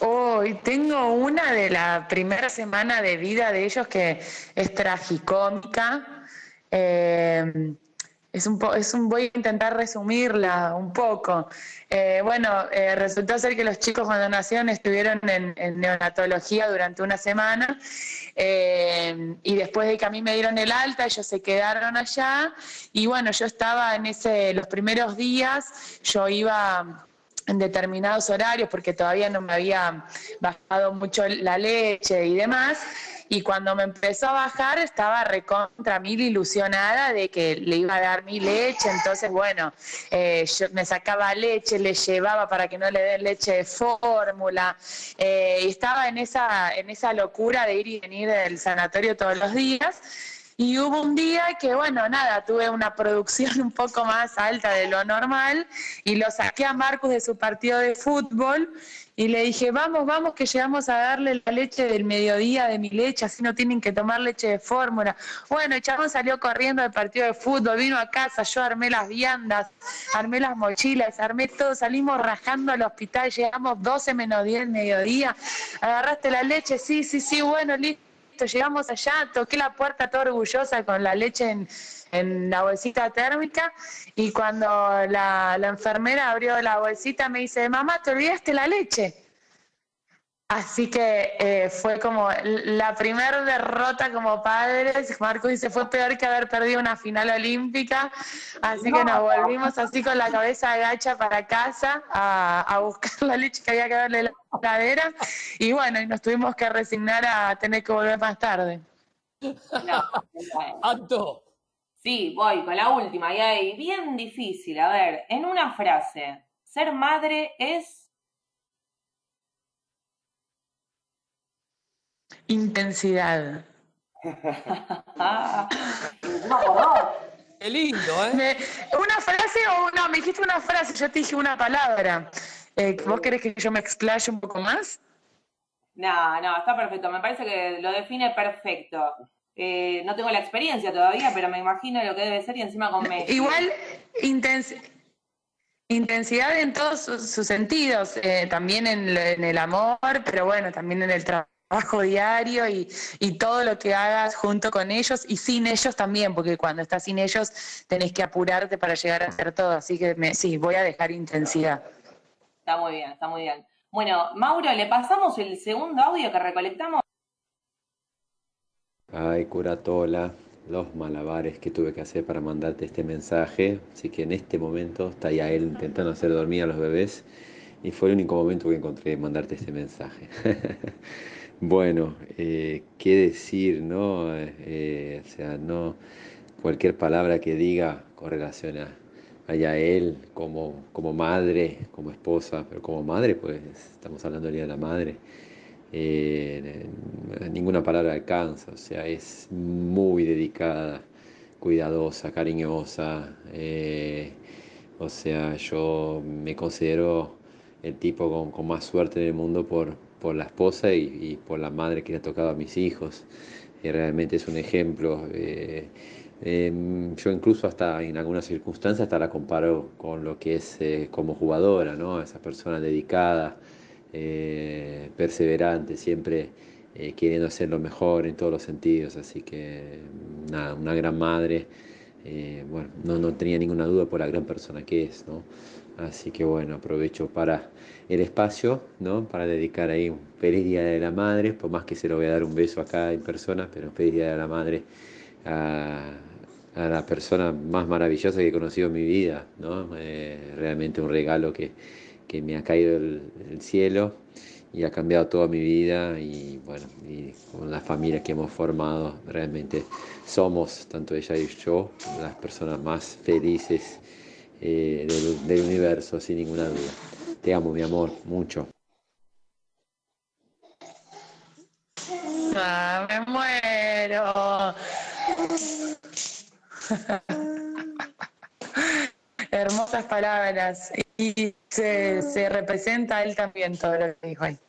Hoy tengo una de la primera semana de vida de ellos que es tragicómica. Eh, es un, es un, voy a intentar resumirla un poco. Eh, bueno, eh, resultó ser que los chicos cuando nacieron estuvieron en, neonatología durante una semana y después de que a mí me dieron el alta, ellos se quedaron allá y bueno, yo estaba en ese, los primeros días, yo iba en determinados horarios porque todavía no me había bajado mucho la leche y demás. Y cuando me empezó a bajar, estaba recontra mil ilusionada de que le iba a dar mi leche. Entonces, bueno, eh, yo me sacaba leche, le llevaba para que no le den leche de fórmula. Eh, y estaba en esa, en esa locura de ir y venir del sanatorio todos los días. Y hubo un día que, bueno, nada, tuve una producción un poco más alta de lo normal y lo saqué a Marcus de su partido de fútbol y le dije, vamos, vamos, que llegamos a darle la leche del mediodía de mi leche, así no tienen que tomar leche de fórmula. Bueno, el chabón salió corriendo del partido de fútbol, vino a casa, yo armé las viandas, armé las mochilas, armé todo, salimos rajando al hospital, llegamos 12 menos 10 mediodía, agarraste la leche, sí, sí, sí, bueno, listo listo, llegamos allá, toqué la puerta toda orgullosa con la leche en, la bolsita térmica y cuando la, la enfermera abrió la bolsita me dice, mamá, te olvidaste la leche. Así que eh, fue como la primera derrota como padres. Marco dice, fue peor que haber perdido una final olímpica. Así que nos volvimos así con la cabeza agacha para casa a, buscar la leche que había que darle la cadera. Y bueno, y nos tuvimos que resignar a tener que volver más tarde. Anto. Sí, voy con la última. Y ahí, bien difícil. A ver, en una frase, ser madre es Intensidad. Qué lindo, ¿eh? ¿Una frase o una? Me dijiste una frase, yo te dije una palabra. Eh, ¿Vos querés que yo me explaye un poco más? No, no, está perfecto. Me parece que lo define perfecto. Eh, no tengo la experiencia todavía, pero me imagino lo que debe ser y encima con Messi. Igual, intensidad en todos sus, sentidos, eh, también en, en, el amor, pero bueno, también en el trabajo trabajo diario y, todo lo que hagas junto con ellos y sin ellos también, porque cuando estás sin ellos tenés que apurarte para llegar a hacer todo. Así que me, sí, voy a dejar intensidad. Está muy bien, está muy bien. Bueno, Mauro, ¿le pasamos el segundo audio que recolectamos? Ay, curatola, los malabares que tuve que hacer para mandarte este mensaje. Así que en este momento está ya él intentando hacer dormir a los bebés. Y fue el único momento que encontré mandarte este mensaje. Bueno, eh, qué decir, ¿no? Eh, o sea, no cualquier palabra que diga con relación a, él como, como madre, como esposa, pero como madre, pues estamos hablando de la Madre. Eh, ninguna palabra alcanza, o sea, es muy dedicada, cuidadosa, cariñosa. o sea, yo me considero el tipo con, con más suerte en el mundo por, por la esposa y, por la madre que le ha tocado a mis hijos. Y realmente es un ejemplo. Eh, em, yo incluso hasta en algunas circunstancias hasta la comparo con lo que es eh, como jugadora, ¿no? Esa persona dedicada, eh, perseverante, siempre queriendo hacer lo mejor en todos los sentidos. Así que una gran madre. bueno, no, no tenía ninguna duda por la gran persona que es, ¿no? Así que bueno, aprovecho para el espacio, ¿no? Para dedicar ahí un feliz Día de la Madre, por más que se lo voy a dar un beso acá en persona, pero feliz Día de la Madre a, la persona más maravillosa que he conocido en mi vida, ¿no? Eh, realmente un regalo que, me ha caído del, cielo y ha cambiado toda mi vida y bueno, y con la familia que hemos formado, realmente somos, tanto ella y yo, las personas más felices eh, del, universo, sin ninguna duda. Te amo, mi amor, mucho. Ah, me muero. Hermosas palabras. Y se, se representa él también todo lo que dijo ahí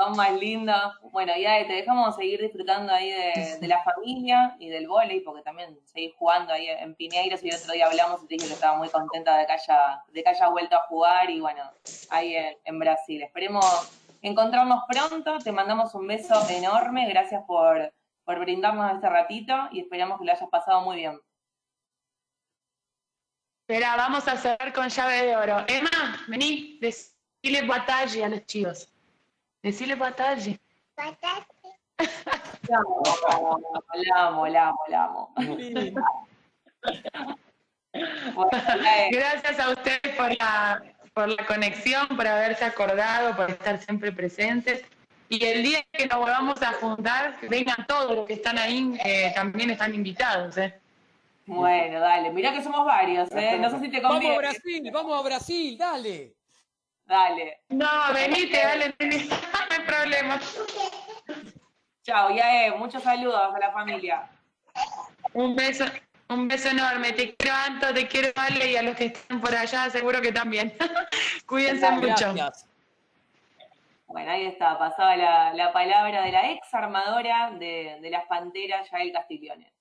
son más lindos. Bueno, ya te dejamos seguir disfrutando ahí de, la familia y del vóley, porque también seguís jugando ahí en Pineiros y el otro día hablamos y te dije que estaba muy contenta de que haya, de que haya vuelto a jugar y bueno, ahí en, Brasil. Esperemos encontrarnos pronto, te mandamos un beso enorme, gracias por, por brindarnos este ratito y esperamos que lo hayas pasado muy bien. Espera, vamos a cerrar con llave de oro. Emma, vení, decile batalla a los chicos. Decirle tarde. La amo, la amo, la amo. Gracias a ustedes por la, por la conexión, por haberse acordado, por estar siempre presentes. Y el día que nos volvamos a juntar, vengan todos los que están ahí, eh, también están invitados. ¿eh? Bueno, dale, mirá que somos varios, ¿eh? no sé si te conviene. Vamos a Brasil, vamos a Brasil, dale. Dale. No, venite, dale, venite. no hay problema. Chao, ya es. Muchos saludos a la familia. Un beso, un beso enorme. Te quiero, Anto, te quiero, Ale, y a los que están por allá, seguro que también. Cuídense mucho. Bueno, ahí está, pasaba la, palabra de la ex armadora de, de las Panteras, Yael Castiglione.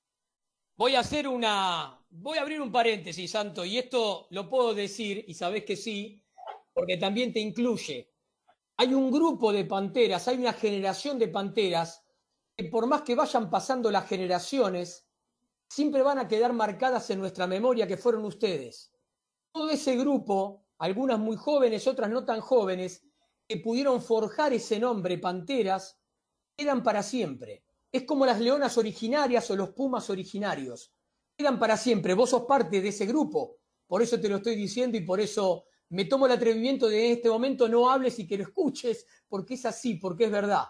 Voy a hacer una. Voy a abrir un paréntesis, Santo, y esto lo puedo decir, y sabés que sí, porque también te incluye. hay un grupo de panteras, hay una generación de panteras que por más que vayan pasando las generaciones, siempre van a quedar marcadas en nuestra memoria que fueron ustedes. Todo ese grupo, algunas muy jóvenes, otras no tan jóvenes, que pudieron forjar ese nombre, panteras, quedan para siempre. Es como las leonas originarias o los pumas originarios. Quedan para siempre. Vos sos parte de ese grupo. Por eso te lo estoy diciendo y por eso me tomo el atrevimiento de en este momento no hables y que lo escuches, porque es así, porque es verdad.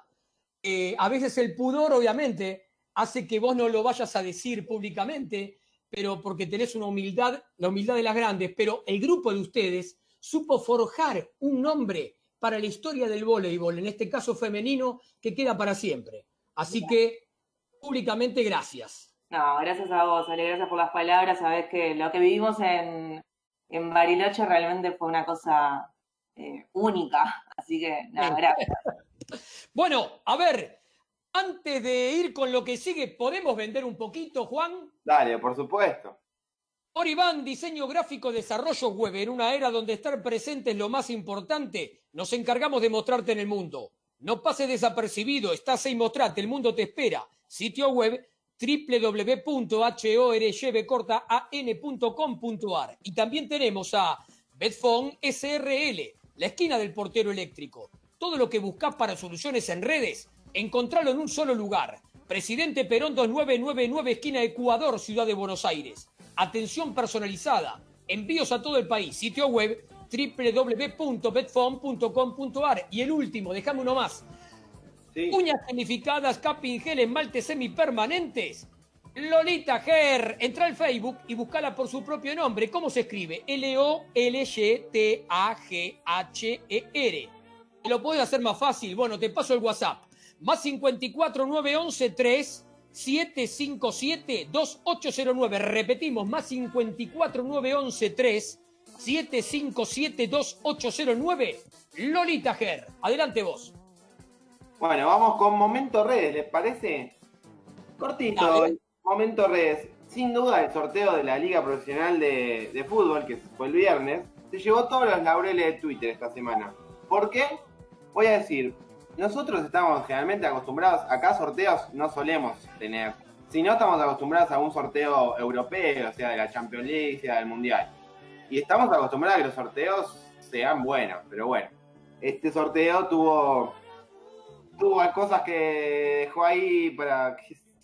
Eh, a veces el pudor, obviamente, hace que vos no lo vayas a decir públicamente, pero porque tenés una humildad, la humildad de las grandes, pero el grupo de ustedes supo forjar un nombre para la historia del voleibol, en este caso femenino, que queda para siempre. Así que, públicamente, gracias. No, gracias a vos, Ale, gracias por las palabras. Sabés que lo que vivimos en, en Bariloche realmente fue una cosa eh, única. Así que, nada, gracias. bueno, a ver, antes de ir con lo que sigue, ¿podemos vender un poquito, Juan? Dale, por supuesto. Oribán, diseño gráfico, desarrollo web. En una era donde estar presente es lo más importante, nos encargamos de mostrarte en el mundo. No pases desapercibido, estás ahí, mostrate, el mundo te espera. Sitio web www.horbcortaan.com.ar Y también tenemos a Betfone SRL, la esquina del portero eléctrico. Todo lo que buscas para soluciones en redes, encontralo en un solo lugar. Presidente Perón 2999, esquina Ecuador, Ciudad de Buenos Aires. Atención personalizada, envíos a todo el país, sitio web www.betfone.com.ar Y el último, déjame uno más, Uñas tonificadas, capping gel, esmaltes semipermanentes. Lolita Ger. Entra al Facebook y buscala por su propio nombre. ¿Cómo se escribe? L-O-L-Y-T-A-G-H-E-R. Lo puedes hacer más fácil. Bueno, te paso el WhatsApp. Más 54 911 3 757 2809. Repetimos, más 54 911 3 757 2809. Lolita Ger. Adelante vos. Bueno, vamos con Momento Redes, ¿les parece? Cortito, Momento Redes. Sin duda, el sorteo de la Liga Profesional de, Fútbol, que fue el viernes, se llevó todos los laureles de Twitter esta semana. ¿Por qué? Voy a decir, nosotros estamos generalmente acostumbrados, acá sorteos no solemos tener, si no estamos acostumbrados a un sorteo europeo, o sea, de la Champions League, sea del Mundial. Y estamos acostumbrados a que los sorteos sean buenos, pero bueno, este sorteo tuvo tuvo cosas que dejó ahí para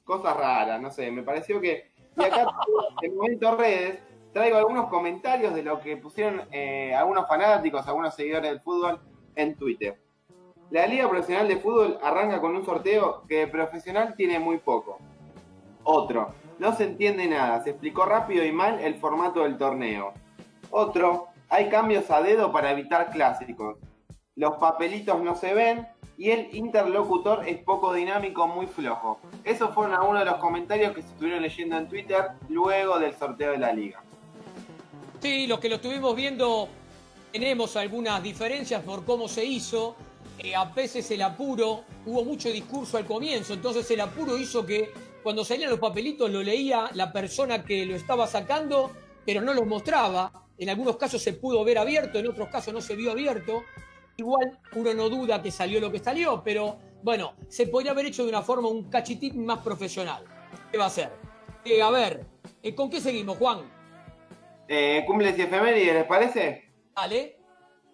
cosas raras, no sé, me pareció que... Y acá en momento redes traigo algunos comentarios de lo que pusieron eh, algunos fanáticos, algunos seguidores del fútbol en Twitter. La Liga Profesional de Fútbol arranca con un sorteo que profesional tiene muy poco. Otro, no se entiende nada, se explicó rápido y mal el formato del torneo. Otro, hay cambios a dedo para evitar clásicos. Los papelitos no se ven, y el interlocutor es poco dinámico, muy flojo. Esos fueron algunos de los comentarios que se estuvieron leyendo en Twitter luego del sorteo de la liga. Sí, los que lo estuvimos viendo tenemos algunas diferencias por cómo se hizo. Eh, a veces el apuro, hubo mucho discurso al comienzo, entonces el apuro hizo que cuando salían los papelitos lo leía la persona que lo estaba sacando, pero no los mostraba. En algunos casos se pudo ver abierto, en otros casos no se vio abierto. Igual uno no duda que salió lo que salió, pero bueno, se podría haber hecho de una forma un cachitín más profesional. ¿Qué va a ser? Eh, a ver, eh, ¿con qué seguimos, Juan? Eh, cumples y efemérides, ¿les parece? Dale.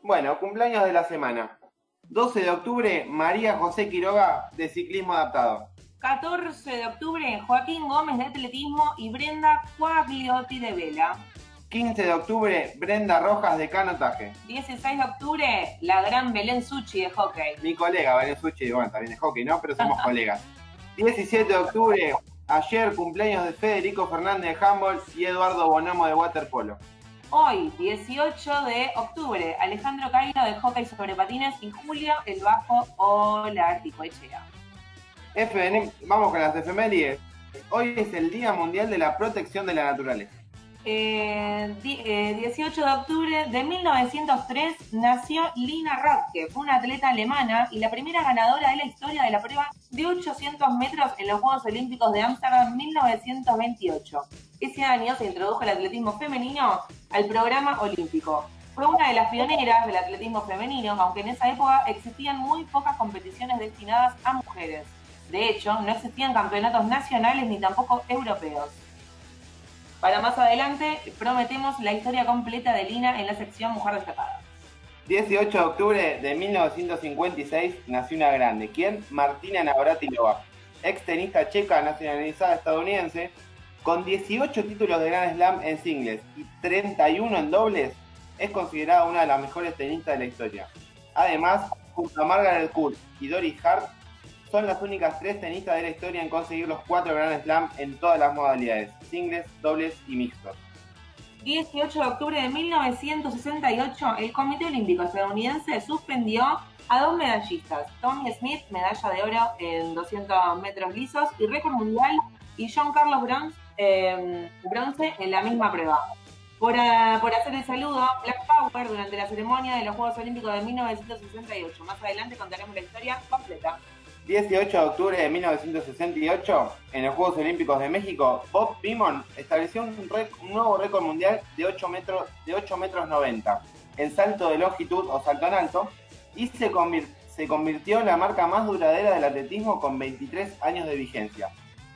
Bueno, cumpleaños de la semana. 12 de octubre, María José Quiroga, de ciclismo adaptado. 14 de octubre, Joaquín Gómez, de atletismo, y Brenda Cuagliotti, de vela. 15 de octubre, Brenda Rojas de canotaje. 16 de octubre, la gran Belén Suchi de hockey. Mi colega Belén Suchi, bueno, también de hockey, ¿no? Pero somos colegas. 17 de octubre, ayer cumpleaños de Federico Fernández de handball y Eduardo Bonomo de waterpolo. Hoy, 18 de octubre, Alejandro Cairo de hockey sobre patines y Julio el Bajo Hola Echea. FN, vamos con las efemérides. Hoy es el Día Mundial de la Protección de la Naturaleza. 18 eh, eh, de octubre de 1903 nació Lina Radke, una atleta alemana y la primera ganadora de la historia de la prueba de 800 metros en los Juegos Olímpicos de Ámsterdam 1928. Ese año se introdujo el atletismo femenino al programa olímpico. fue una de las pioneras del atletismo femenino, aunque en esa época existían muy pocas competiciones destinadas a mujeres. De hecho, no existían campeonatos nacionales ni tampoco europeos. Para más adelante, prometemos la historia completa de Lina en la sección Mujer Destacada. 18 de octubre de 1956 nació una grande. ¿Quién? Martina Navratilova, ex tenista checa nacionalizada estadounidense, con 18 títulos de Grand Slam en singles y 31 en dobles, es considerada una de las mejores tenistas de la historia. Además, junto a Margaret Court y Doris Hart, son las únicas tres tenistas de la historia en conseguir los cuatro Grand Slam en todas las modalidades, singles, dobles y mixtos. 18 de octubre de 1968, el Comité Olímpico estadounidense suspendió a dos medallistas, Tommy Smith, medalla de oro en 200 metros lisos y récord mundial, y John Carlos Bronze, em, bronce en la misma prueba. Por, ah, por, hacer el saludo, Black Power durante la ceremonia de los Juegos Olímpicos de 1968. Más adelante contaremos la historia completa. 18 de octubre de 1968, en los Juegos Olímpicos de México, Bob Beamon estableció un, nuevo récord mundial de 8 metros, de 8 metros 90 en salto de longitud o salto en alto y se, se convirtió en la marca más duradera del atletismo con 23 años de vigencia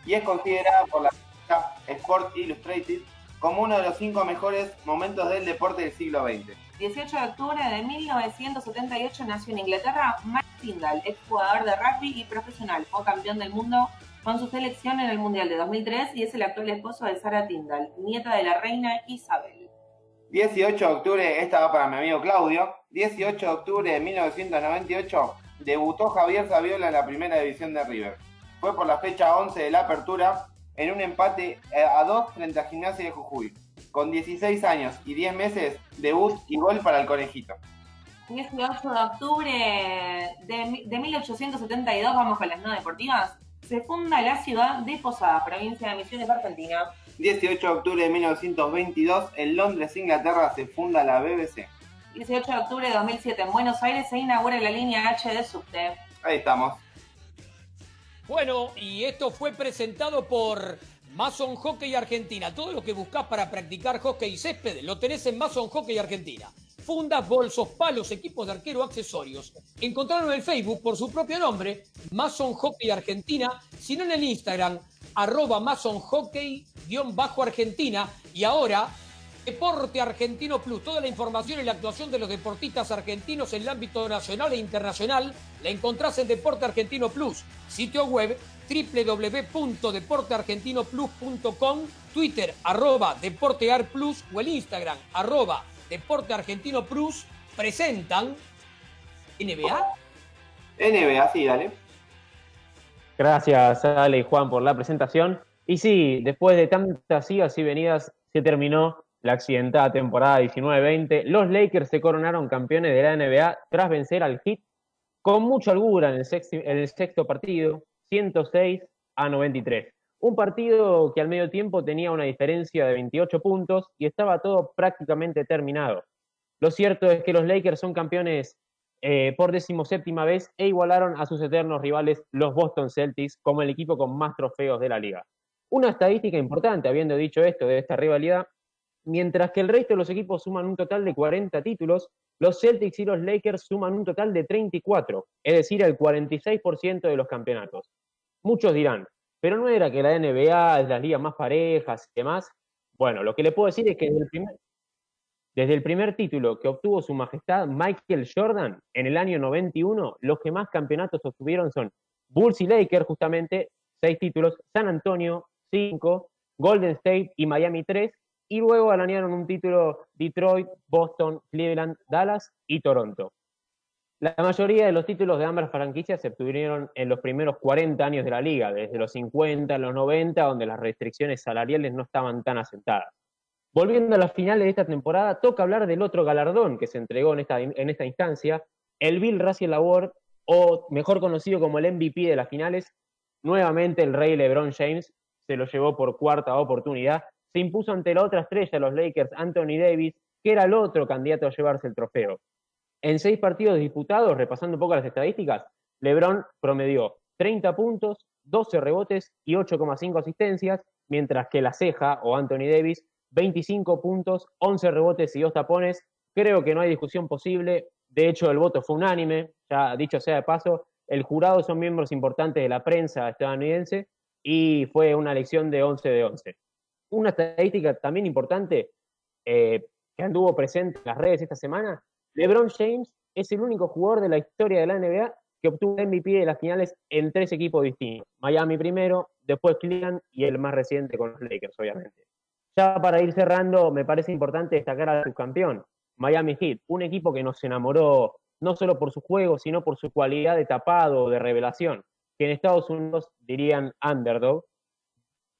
y es considerada por la Sport Illustrated como uno de los cinco mejores momentos del deporte del siglo XX. 18 de octubre de 1978 nació en Inglaterra Mike Tyndall, ex jugador de rugby y profesional. Fue campeón del mundo con su selección en el Mundial de 2003 y es el actual esposo de Sarah Tyndall, nieta de la reina Isabel. 18 de octubre, esta va para mi amigo Claudio. 18 de octubre de 1998 debutó Javier Saviola en la primera división de River. Fue por la fecha 11 de la apertura en un empate eh, a 2 frente a Gimnasia de Jujuy con 16 años y 10 meses, debut y gol para el conejito. 18 de octubre de, de 1872, vamos con las no deportivas, se funda la ciudad de Posada, provincia de Misiones, Argentina. 18 de octubre de 1922, en Londres, Inglaterra, se funda la BBC. 18 de octubre de 2007, en Buenos Aires, se inaugura la línea H de subte. Ahí estamos. Bueno, y esto fue presentado por Mason Hockey Argentina. Todo lo que buscas para practicar hockey y césped lo tenés en Mason Hockey Argentina. Fundas, bolsos, palos, equipos de arquero, accesorios. Encontraron en Facebook por su propio nombre, Mason Hockey Argentina, sino en el Instagram, arroba Mason Hockey-Argentina. Y ahora Deporte Argentino Plus. Toda la información y la actuación de los deportistas argentinos en el ámbito nacional e internacional la encontrás en Deporte Argentino Plus, sitio web www.deporteargentinoplus.com, Twitter arroba Deportear Plus o el Instagram arroba Deporte Argentino Plus presentan NBA. NBA, sí, dale. Gracias, Ale y Juan, por la presentación. Y sí, después de tantas idas y venidas, se terminó la accidentada temporada 19-20, los Lakers se coronaron campeones de la NBA tras vencer al Heat con mucha holgura en el, sexto, en el sexto partido, 106 a 93. Un partido que al medio tiempo tenía una diferencia de 28 puntos y estaba todo prácticamente terminado. Lo cierto es que los Lakers son campeones eh, por decimoséptima vez e igualaron a sus eternos rivales, los Boston Celtics, como el equipo con más trofeos de la liga. Una estadística importante, habiendo dicho esto de esta rivalidad, Mientras que el resto de los equipos suman un total de 40 títulos, los Celtics y los Lakers suman un total de 34, es decir, el 46% de los campeonatos. Muchos dirán, pero no era que la NBA es la liga más parejas y demás. Bueno, lo que le puedo decir es que desde el primer, desde el primer título que obtuvo su majestad Michael Jordan en el año 91, los que más campeonatos obtuvieron son Bulls y Lakers, justamente, seis títulos, San Antonio, cinco, Golden State y Miami, tres, y luego ganaron un título Detroit, Boston, Cleveland, Dallas y Toronto. La mayoría de los títulos de ambas franquicias se obtuvieron en los primeros 40 años de la liga, desde los 50 a los 90, donde las restricciones salariales no estaban tan asentadas. Volviendo a las finales de esta temporada, toca hablar del otro galardón que se entregó en esta, en esta instancia, el Bill Russell Award, o mejor conocido como el MVP de las finales. Nuevamente el rey LeBron James se lo llevó por cuarta oportunidad se impuso ante la otra estrella de los Lakers, Anthony Davis, que era el otro candidato a llevarse el trofeo. En seis partidos disputados, repasando un poco las estadísticas, LeBron promedió 30 puntos, 12 rebotes y 8,5 asistencias, mientras que la ceja o Anthony Davis, 25 puntos, 11 rebotes y 2 tapones, creo que no hay discusión posible. De hecho, el voto fue unánime, ya dicho sea de paso. El jurado son miembros importantes de la prensa estadounidense y fue una elección de 11 de 11. Una estadística también importante eh, que anduvo presente en las redes esta semana, LeBron James es el único jugador de la historia de la NBA que obtuvo MVP de las finales en tres equipos distintos. Miami primero, después Cleveland y el más reciente con los Lakers, obviamente. Ya para ir cerrando, me parece importante destacar al subcampeón, Miami Heat, un equipo que nos enamoró no solo por su juego, sino por su cualidad de tapado, de revelación, que en Estados Unidos dirían underdog.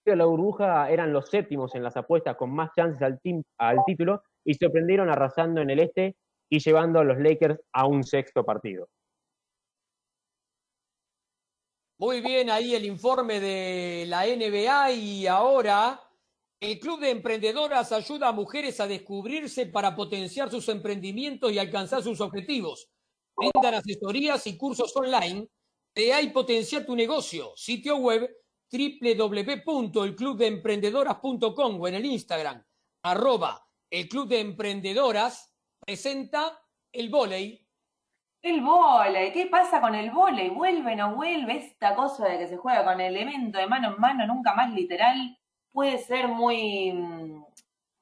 La burbuja eran los séptimos en las apuestas con más chances al, al título y sorprendieron arrasando en el este y llevando a los Lakers a un sexto partido. Muy bien, ahí el informe de la NBA y ahora el Club de Emprendedoras ayuda a mujeres a descubrirse para potenciar sus emprendimientos y alcanzar sus objetivos. Brindan asesorías y cursos online de ahí potenciar tu negocio. Sitio web www.elclubdeemprendedoras.com o en el Instagram arroba el Club de Emprendedoras presenta el volei. El volei, ¿qué pasa con el volei? ¿Vuelve, no vuelve? Esta cosa de que se juega con elemento de mano en mano, nunca más literal, puede ser muy, mm,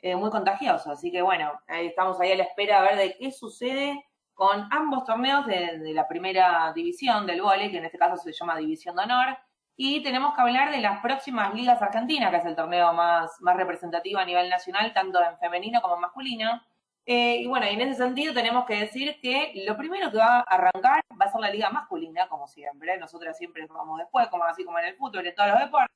eh, muy contagioso. Así que bueno, ahí estamos ahí a la espera a ver de qué sucede con ambos torneos de, la primera división del volei, que en este caso se llama División de Honor. Y tenemos que hablar de las próximas ligas argentinas, que es el torneo más, más representativo a nivel nacional, tanto en femenino como en masculino. Eh, y bueno, en ese sentido tenemos que decir que lo primero que va a arrancar va a ser la liga masculina, como siempre. Nosotros siempre vamos después, como así como en el fútbol, en todos los deportes.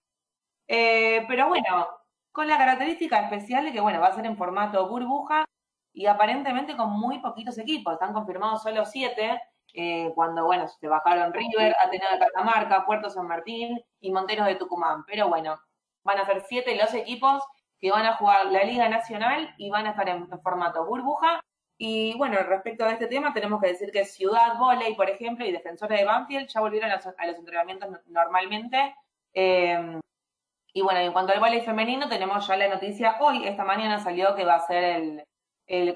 Eh, pero bueno, con la característica especial de que, bueno, va a ser en formato burbuja y aparentemente con muy poquitos equipos. Están confirmados solo siete, eh, cuando, bueno, se bajaron River, Ateneo de Catamarca, Puerto San Martín y Monteros de Tucumán. Pero bueno, van a ser siete los equipos que van a jugar la Liga Nacional y van a estar en, formato burbuja. Y bueno, respecto a este tema, tenemos que decir que Ciudad Volley, por ejemplo, y Defensores de Banfield ya volvieron a los, entrenamientos normalmente. Eh, y bueno, en cuanto al volley femenino, tenemos ya la noticia hoy, esta mañana salió que va a ser el,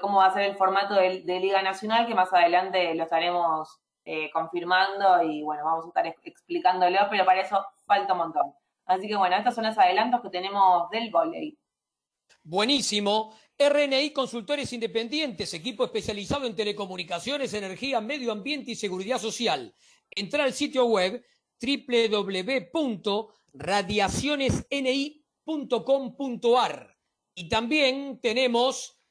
cómo va a ser el formato de, Liga Nacional, que más adelante lo estaremos eh, confirmando y bueno, vamos a estar explicándolo, pero para eso falta un montón. Así que bueno, estos son los adelantos que tenemos del volley. Buenísimo. RNI Consultores Independientes, equipo especializado en telecomunicaciones, energía, medio ambiente y seguridad social. Entra al sitio web www.radiacionesni.com.ar. Y también tenemos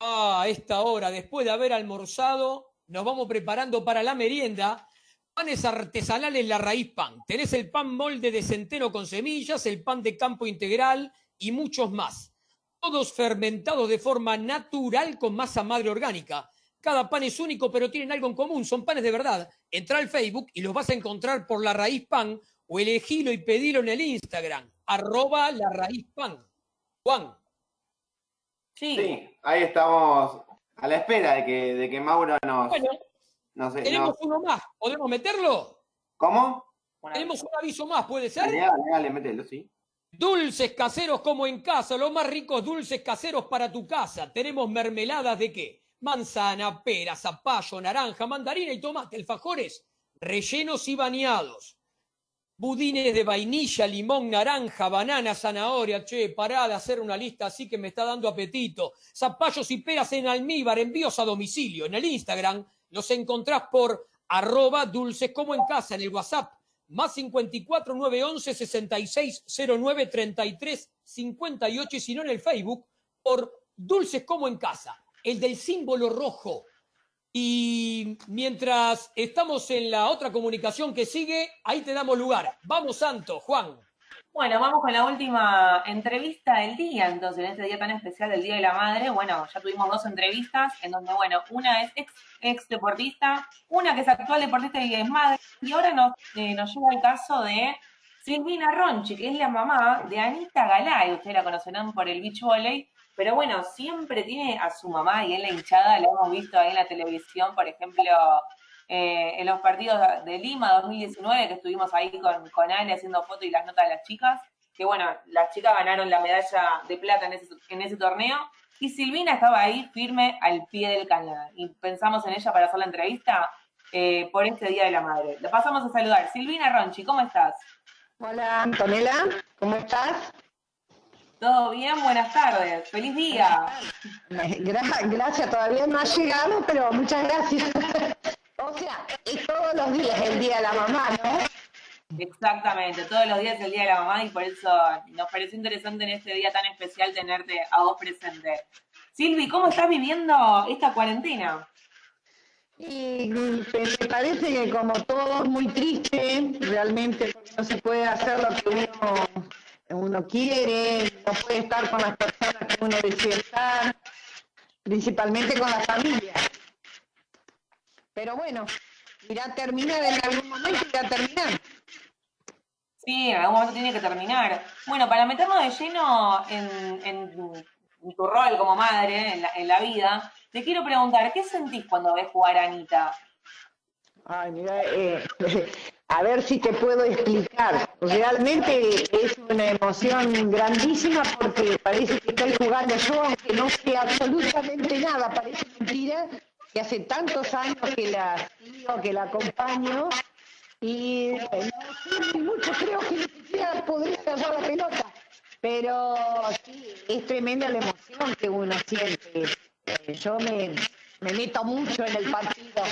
a esta hora, después de haber almorzado, nos vamos preparando para la merienda. Panes artesanales La Raíz Pan. Tenés el pan molde de centeno con semillas, el pan de campo integral y muchos más todos fermentados de forma natural con masa madre orgánica. Cada pan es único, pero tienen algo en común, son panes de verdad. Entra al Facebook y los vas a encontrar por la raíz pan o elegilo y pedilo en el Instagram, arroba la raíz pan. Juan. Sí. ahí estamos a la espera de que, de que Mauro nos... Bueno, tenemos uno más, ¿podemos meterlo? ¿Cómo? Tenemos un aviso más, ¿puede ser? Dale, dale, mételo, sí. Dulces caseros como en casa, los más ricos dulces caseros para tu casa. Tenemos mermeladas de qué? Manzana, pera, zapallo, naranja, mandarina y tomate, alfajores, rellenos y bañados. Budines de vainilla, limón, naranja, banana, zanahoria. Che, pará de hacer una lista así que me está dando apetito. Zapallos y peras en almíbar, envíos a domicilio. En el Instagram los encontrás por arroba dulces como en casa, en el WhatsApp más 54 911 66 09 33 58 y si no en el Facebook por Dulces como en casa, el del símbolo rojo. Y mientras estamos en la otra comunicación que sigue, ahí te damos lugar. Vamos, Santo, Juan. Bueno, vamos con la última entrevista del día, entonces, en este día tan especial del Día de la Madre. Bueno, ya tuvimos dos entrevistas, en donde, bueno, una es ex, deportista, una que es actual deportista y es madre, y ahora nos, eh, nos llega el caso de Silvina Ronchi, que es la mamá de Anita Galay, ustedes la conocerán por el beach volley, pero bueno, siempre tiene a su mamá y en la hinchada, la hemos visto ahí en la televisión, por ejemplo, eh, en los partidos de Lima 2019, que estuvimos ahí con, con Ale haciendo fotos y las notas de las chicas, que bueno, las chicas ganaron la medalla de plata en ese, en ese torneo. Y Silvina estaba ahí firme al pie del cañón. Y pensamos en ella para hacer la entrevista eh, por este Día de la Madre. Le pasamos a saludar. Silvina Ronchi, ¿cómo estás? Hola, Antonella, ¿cómo estás? Todo bien, buenas tardes. Feliz día. gracias, todavía no ha llegado, pero muchas gracias. o sea, es todos los días el Día de la Mamá, ¿no? Exactamente, todos los días es el Día de la Mamá y por eso nos pareció interesante en este día tan especial tenerte a vos presente. Silvi, ¿cómo estás viviendo esta cuarentena? Y me parece que como todos muy triste, realmente no se puede hacer lo que uno, uno quiere, no puede estar con las personas que uno desea estar, principalmente con la familia. Pero bueno, irá a terminar en algún momento, irá a terminar. Sí, en algún momento tiene que terminar. Bueno, para meternos de lleno en, tu rol como madre en la, en la vida, te quiero preguntar, ¿qué sentís cuando ves jugar a Anita? Ay, mira, eh, a ver si te puedo explicar. Realmente es una emoción grandísima porque parece que estoy jugando yo, aunque no sé absolutamente nada, parece mentira, que hace tantos años que la sigo, que la acompaño, y eh, no sé mucho, creo que ni siquiera podría agarrar la pelota. Pero sí, es tremenda la emoción que uno siente yo me, me meto mucho en el partido.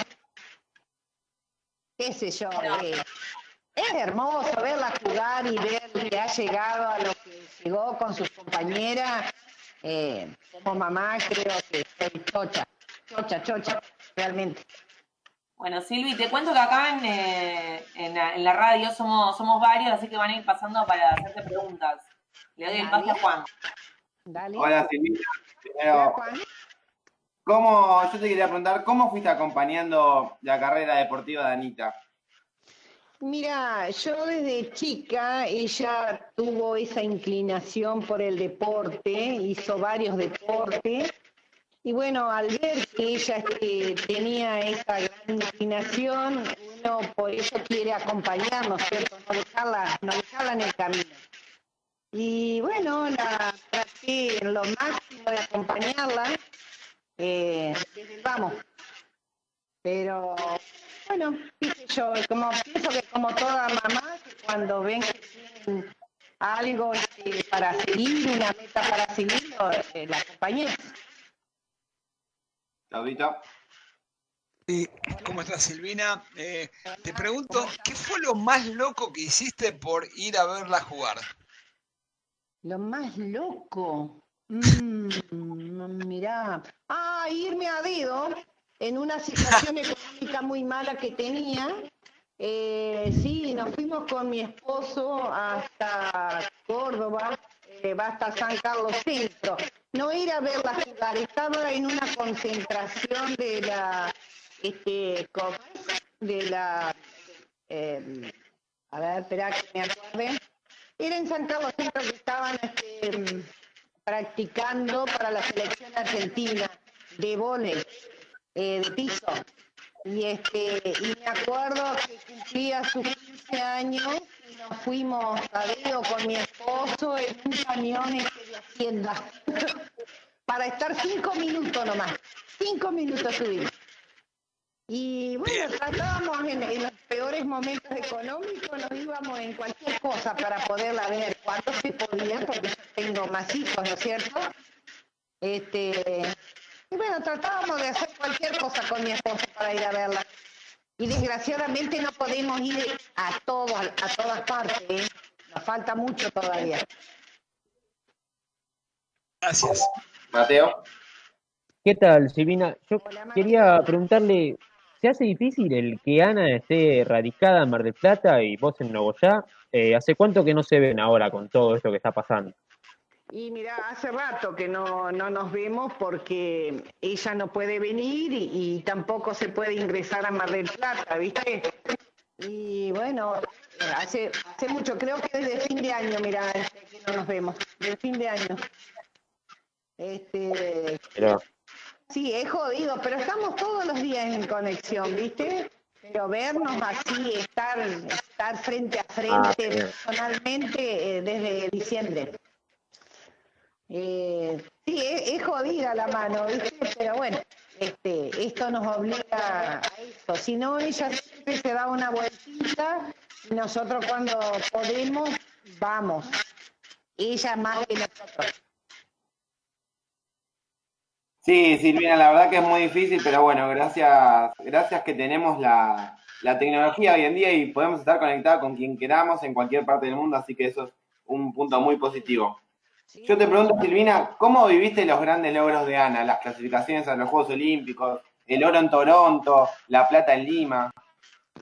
¿Qué sé yo? Eh, es hermoso verla jugar y ver que ha llegado a lo que llegó con sus compañeras. Eh, como mamá creo que soy chocha, chocha, chocha, realmente. Bueno, Silvi, te cuento que acá en, eh, en, la, radio somos, somos varios, así que van a ir pasando para hacerte preguntas. Le doy el pase a Juan. Dale. Hola, Silvia. Hola, Juan. ¿Cómo, yo te quería preguntar, ¿cómo fuiste acompañando la carrera deportiva de Anita? Mira, yo desde chica, ella tuvo esa inclinación por el deporte, hizo varios deportes, y bueno, al ver que ella este, tenía esa gran inclinación, uno por eso quiere acompañarnos, ¿cierto? No dejarla, no dejarla en el camino. Y bueno, la traté lo máximo de acompañarla, eh, vamos. Pero bueno, yo, como pienso que como toda mamá, cuando ven que tienen algo este, para seguir, una meta para seguir, eh, la acompañé. Claudita. ¿cómo estás, Silvina? Eh, te pregunto, ¿qué fue lo más loco que hiciste por ir a verla jugar? Lo más loco. Mmm, mirá. Ah, irme a dedo en una situación económica muy mala que tenía. Eh, sí, nos fuimos con mi esposo hasta Córdoba, eh, va hasta San Carlos Centro. No ir a verla jugar, estaba en una concentración de la, este, de la, eh, a ver, espera que me acuerde. Era en San Carlos Centro que estaban, este, practicando para la selección argentina de volei, eh, de piso. Y, este, y me acuerdo que cumplía sus 15 años y nos fuimos a Dedo con mi esposo en un camión este de Hacienda para estar cinco minutos nomás. Cinco minutos subimos. Y bueno, tratábamos en, los peores momentos económicos, nos íbamos en cualquier cosa para poderla ver cuando se podía, porque yo tengo más hijos, ¿no es cierto? Este, y bueno, tratábamos de hacer cualquier cosa con mi esposo para ir a verla. Y desgraciadamente no podemos ir a todos, a todas partes, ¿eh? nos falta mucho todavía. Gracias. Mateo. ¿Qué tal, Silvina? Yo quería preguntarle, ¿Se hace difícil el que Ana esté radicada en Mar del Plata y vos en Nogoyá? Eh, ¿Hace cuánto que no se ven ahora con todo esto que está pasando? Y mira, hace rato que no, nos vemos porque ella no puede venir y, tampoco se puede ingresar a Mar del Plata, ¿viste? Y bueno, hace, hace mucho, creo que desde fin de año, mira, que no nos vemos, desde fin de año. Este, Sí, es jodido, pero estamos todos los días en conexión, ¿viste? Pero vernos así, estar, estar frente a frente, ah, personalmente, eh, desde diciembre. Eh, sí, es, jodida la mano, ¿viste? Pero bueno, este, esto nos obliga a eso. Si no, ella siempre se da una vueltita y nosotros cuando podemos, vamos. Ella más que nosotros. Sí, Silvina, la verdad que es muy difícil, pero bueno, gracias, gracias que tenemos la, la tecnología hoy en día y podemos estar conectados con quien queramos en cualquier parte del mundo, así que eso es un punto muy positivo. Yo te pregunto, Silvina, ¿cómo viviste los grandes logros de Ana? Las clasificaciones a los Juegos Olímpicos, el oro en Toronto, la plata en Lima.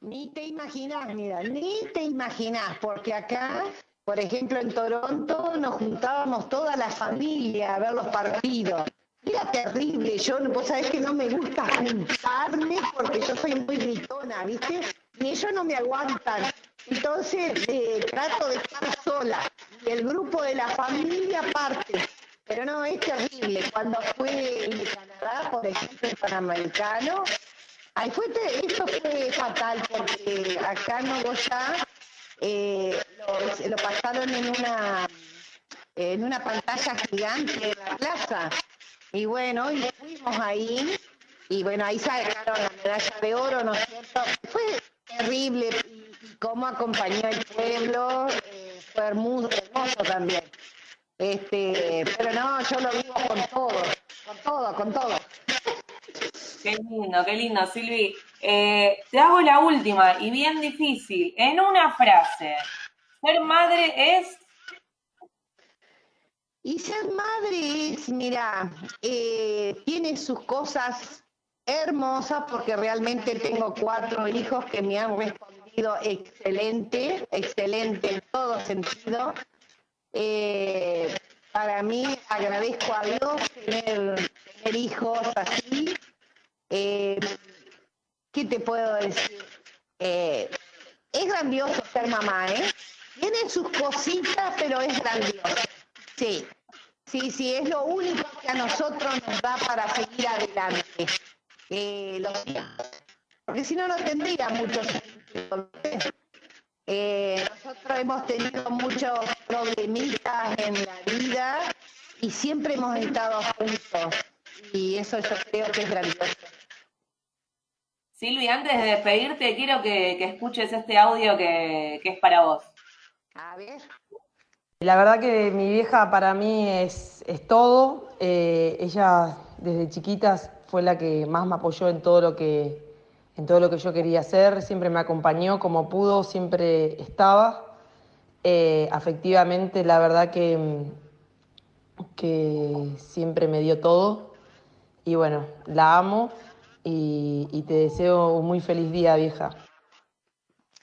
Ni te imaginas, mira, ni te imaginas, porque acá, por ejemplo, en Toronto nos juntábamos toda la familia a ver los partidos. Era terrible, yo, vos sabés que no me gusta juntarme porque yo soy muy gritona, ¿viste? Y ellos no me aguantan. Entonces eh, trato de estar sola y el grupo de la familia parte. Pero no, es terrible. Cuando fue en Canadá, por ejemplo, el Panamericano, ahí fue, esto fue fatal porque acá en Nogoyá eh, lo, lo, pasaron en una, en una pantalla gigante en la plaza. Y bueno, y fuimos ahí, y bueno, ahí sacaron la medalla de oro, ¿no es cierto? Fue terrible cómo acompañó el pueblo, eh, fue hermoso, hermoso también. Este, pero no, yo lo vivo con todo, con todo, con todo. Qué lindo, qué lindo, Silvi. Eh, te hago la última y bien difícil. En una frase, ser madre es... Y ser madre es, mira, eh, tiene sus cosas hermosas porque realmente tengo cuatro hijos que me han respondido excelente, excelente en todo sentido. Eh, para mí agradezco a Dios tener, hijos así. Eh, ¿Qué te puedo decir? Eh, es grandioso ser mamá, ¿eh? Tiene sus cositas, pero es grandioso. Sí, sí, sí, es lo único que a nosotros nos da para seguir adelante. porque si no, no tendría mucho sentido eh, nosotros hemos tenido muchos problemitas en la vida y siempre hemos estado juntos y eso yo creo que es grandioso. Silvia, antes de despedirte, quiero que, escuches este audio que, es para vos. A ver. La verdad que mi vieja para mí es, es todo. Eh, ella desde chiquitas fue la que más me apoyó en todo lo que en todo lo que yo quería hacer, siempre me acompañó como pudo, siempre estaba. Eh, afectivamente, la verdad que, que siempre me dio todo. Y bueno, la amo y, te deseo un muy feliz día, vieja.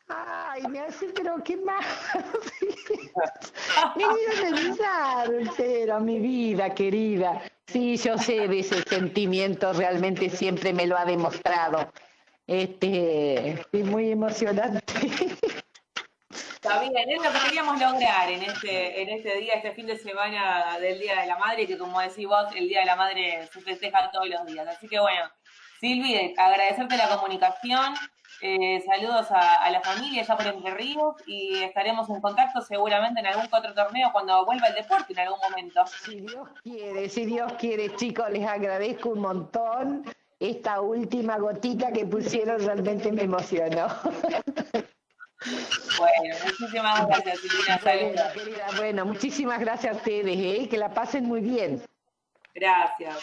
Ay, me hace, pero qué más. me quiero pero mi vida querida. Sí, yo sé de ese sentimiento, realmente siempre me lo ha demostrado. Este, es muy emocionante. Está bien, es lo que queríamos lograr en este, en este día, este fin de semana del Día de la Madre, que como decís vos, el Día de la Madre se festeja todos los días. Así que bueno, Silvi, agradecerte la comunicación, eh, saludos a, la familia ya por Entre Ríos y estaremos en contacto seguramente en algún otro torneo cuando vuelva el deporte en algún momento. Si Dios quiere, si Dios quiere, chicos, les agradezco un montón esta última gotita que pusieron realmente me emocionó. Bueno, muchísimas gracias, Silvina. Saludos. bueno, muchísimas gracias a ustedes, ¿eh? que la pasen muy bien. Gracias.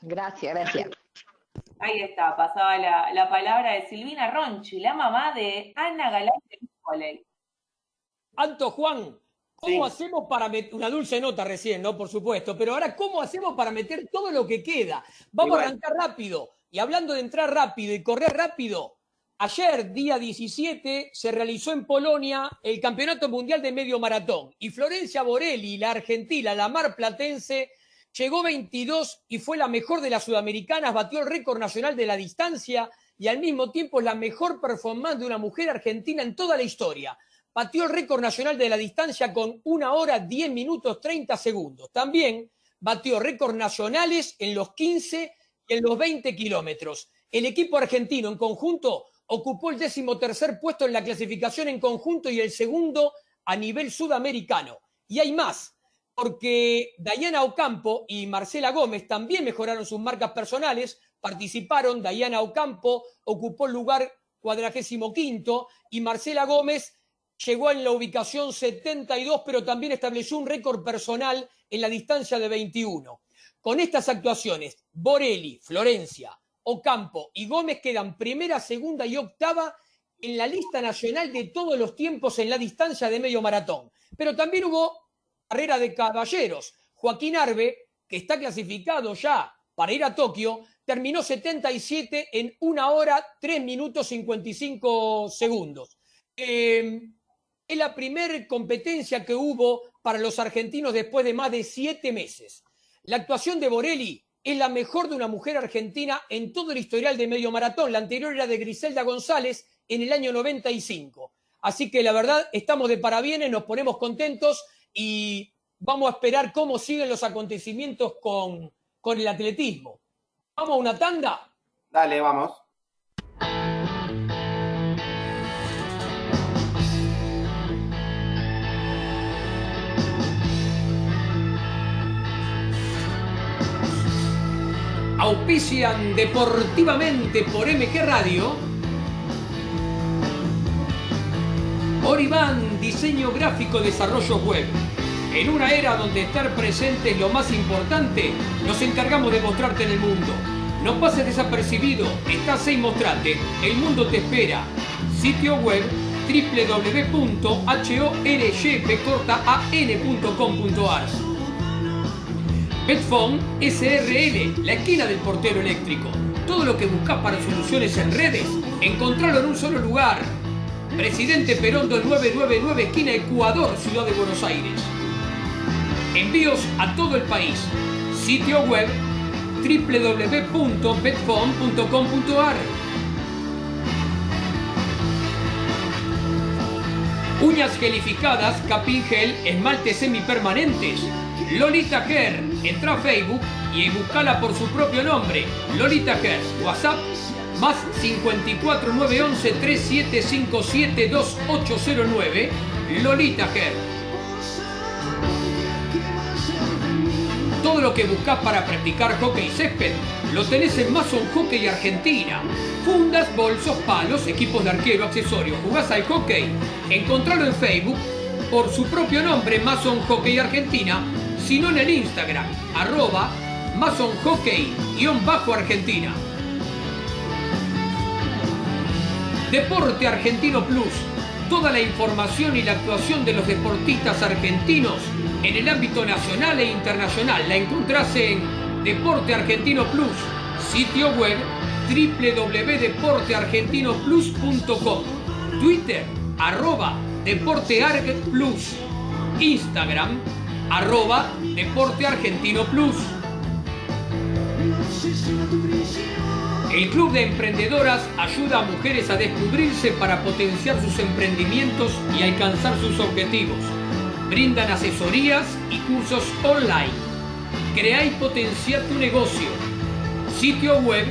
Gracias, gracias. Ahí está, pasaba la, palabra de Silvina Ronchi, la mamá de Ana Galán de Anto Juan, ¿cómo hacemos para meter una dulce nota recién, no? Por supuesto, pero ahora, ¿cómo hacemos para meter todo lo que queda? Vamos a arrancar rápido. Y hablando de entrar rápido y correr rápido, ayer, día 17, se realizó en Polonia el Campeonato Mundial de Medio Maratón. Y Florencia Borelli, la argentina, la mar platense, llegó 22 y fue la mejor de las sudamericanas, batió el récord nacional de la distancia y al mismo tiempo la mejor performance de una mujer argentina en toda la historia. Batió el récord nacional de la distancia con una hora 10 minutos 30 segundos. También batió récords nacionales en los 15 y en los 20 kilómetros. El equipo argentino en conjunto ocupó el décimo tercer puesto en la clasificación en conjunto y el segundo a nivel sudamericano. Y hay más. porque Dayana Ocampo y Marcela Gómez también mejoraron sus marcas personales, participaron, Dayana Ocampo ocupó el lugar cuadragésimo quinto y Marcela Gómez llegó en la ubicación 72, pero también estableció un récord personal en la distancia de 21. Con estas actuaciones, Borelli, Florencia, Ocampo y Gómez quedan primera, segunda y octava en la lista nacional de todos los tiempos en la distancia de medio maratón. Pero también hubo carrera de caballeros. Joaquín Arbe, que está clasificado ya para ir a Tokio, terminó 77 en una hora, 3 minutos 55 segundos. Em, es la primera competencia que hubo para los argentinos después de más de siete meses. La actuación de Borelli es la mejor de una mujer argentina en todo el historial de medio maratón. La anterior era de Griselda González en el año 95. Así que la verdad, estamos de parabienes, nos ponemos contentos y vamos a esperar cómo siguen los acontecimientos con, con el atletismo. ¿Vamos a una tanda? Dale, vamos. Auspician deportivamente por MG Radio. Oriban, diseño gráfico, desarrollo web. En una era donde estar presente es lo más importante, nos encargamos de mostrarte en el mundo. No pases desapercibido, estás ahí mostrate, el mundo te espera. Sitio web www.horjpcortaan.com.ar Petphone SRL, la esquina del portero eléctrico. Todo lo que buscas para soluciones en redes, encontralo en un solo lugar. Presidente Perón 2999, esquina Ecuador, Ciudad de Buenos Aires. Envíos a todo el país. Sitio web www.petphone.com.ar Uñas gelificadas, capín gel, esmaltes semipermanentes Lolita Ger. Entra a Facebook y buscala por su propio nombre. Lolita Ger. WhatsApp más 54 911 3757 2809. Lolita Ger. Todo lo que buscas para practicar hockey césped lo tenés en Mason Hockey Argentina. Fundas, bolsos, palos, equipos de arquero, accesorios. ¿Jugás al hockey? Encontralo en Facebook por su propio nombre, Mason Hockey Argentina sino en el Instagram, arroba masonhockey-argentina. Deporte Argentino Plus. Toda la información y la actuación de los deportistas argentinos en el ámbito nacional e internacional la encontrás en Deporte Argentino Plus, sitio web www.deporteargentinoplus.com, Twitter, arroba Deportearg Plus, Instagram, arroba Deporte Argentino Plus. El Club de Emprendedoras ayuda a mujeres a descubrirse para potenciar sus emprendimientos y alcanzar sus objetivos. Brindan asesorías y cursos online. Crea y potencia tu negocio. Sitio web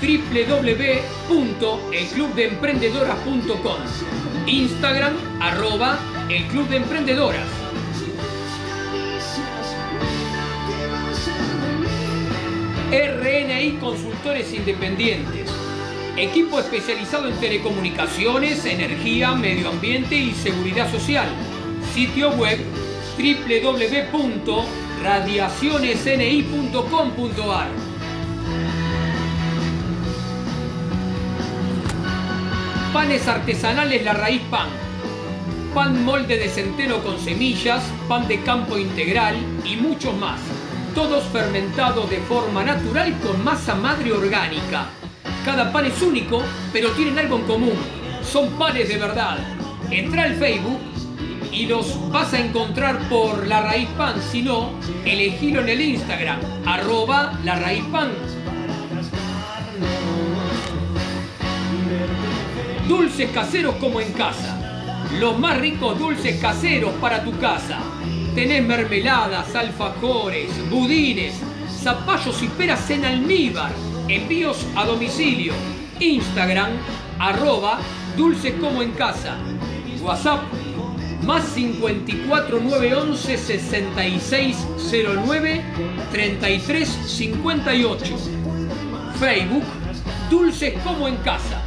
www.elclubdeemprendedoras.com Instagram arroba el Club de Emprendedoras RNI Consultores Independientes. Equipo especializado en telecomunicaciones, energía, medio ambiente y seguridad social. Sitio web www.radiacionesni.com.ar. Panes artesanales La Raíz Pan. Pan molde de centeno con semillas, pan de campo integral y muchos más todos fermentados de forma natural con masa madre orgánica. Cada pan es único, pero tienen algo en común. Son panes de verdad. Entra al Facebook y los vas a encontrar por La Raíz Pan. Si no, elegilo en el Instagram, arroba La Raíz Pan. Dulces caseros como en casa. Los más ricos dulces caseros para tu casa. Tenés mermeladas, alfajores, budines, zapallos y peras en almíbar. Envíos a domicilio. Instagram, arroba dulces como en casa. WhatsApp más 54 911 6609 3358. Facebook Dulces como en casa.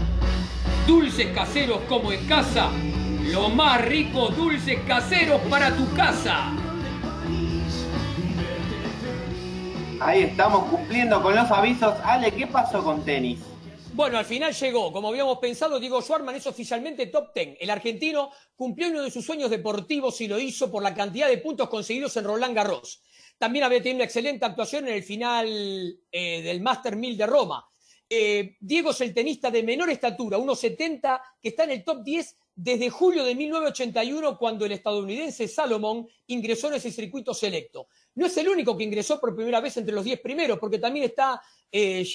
Dulces caseros como en casa. Lo más rico dulces caseros para tu casa. Ahí estamos cumpliendo con los avisos. Ale, ¿qué pasó con tenis? Bueno, al final llegó, como habíamos pensado, Diego Schwarman es oficialmente top 10. El argentino cumplió uno de sus sueños deportivos y lo hizo por la cantidad de puntos conseguidos en Roland Garros. También había tenido una excelente actuación en el final eh, del Master 1000 de Roma. Eh, Diego es el tenista de menor estatura, 1,70, que está en el top 10 desde julio de 1981, cuando el estadounidense Salomón ingresó en ese circuito selecto. No es el único que ingresó por primera vez entre los 10 primeros, porque también está eh,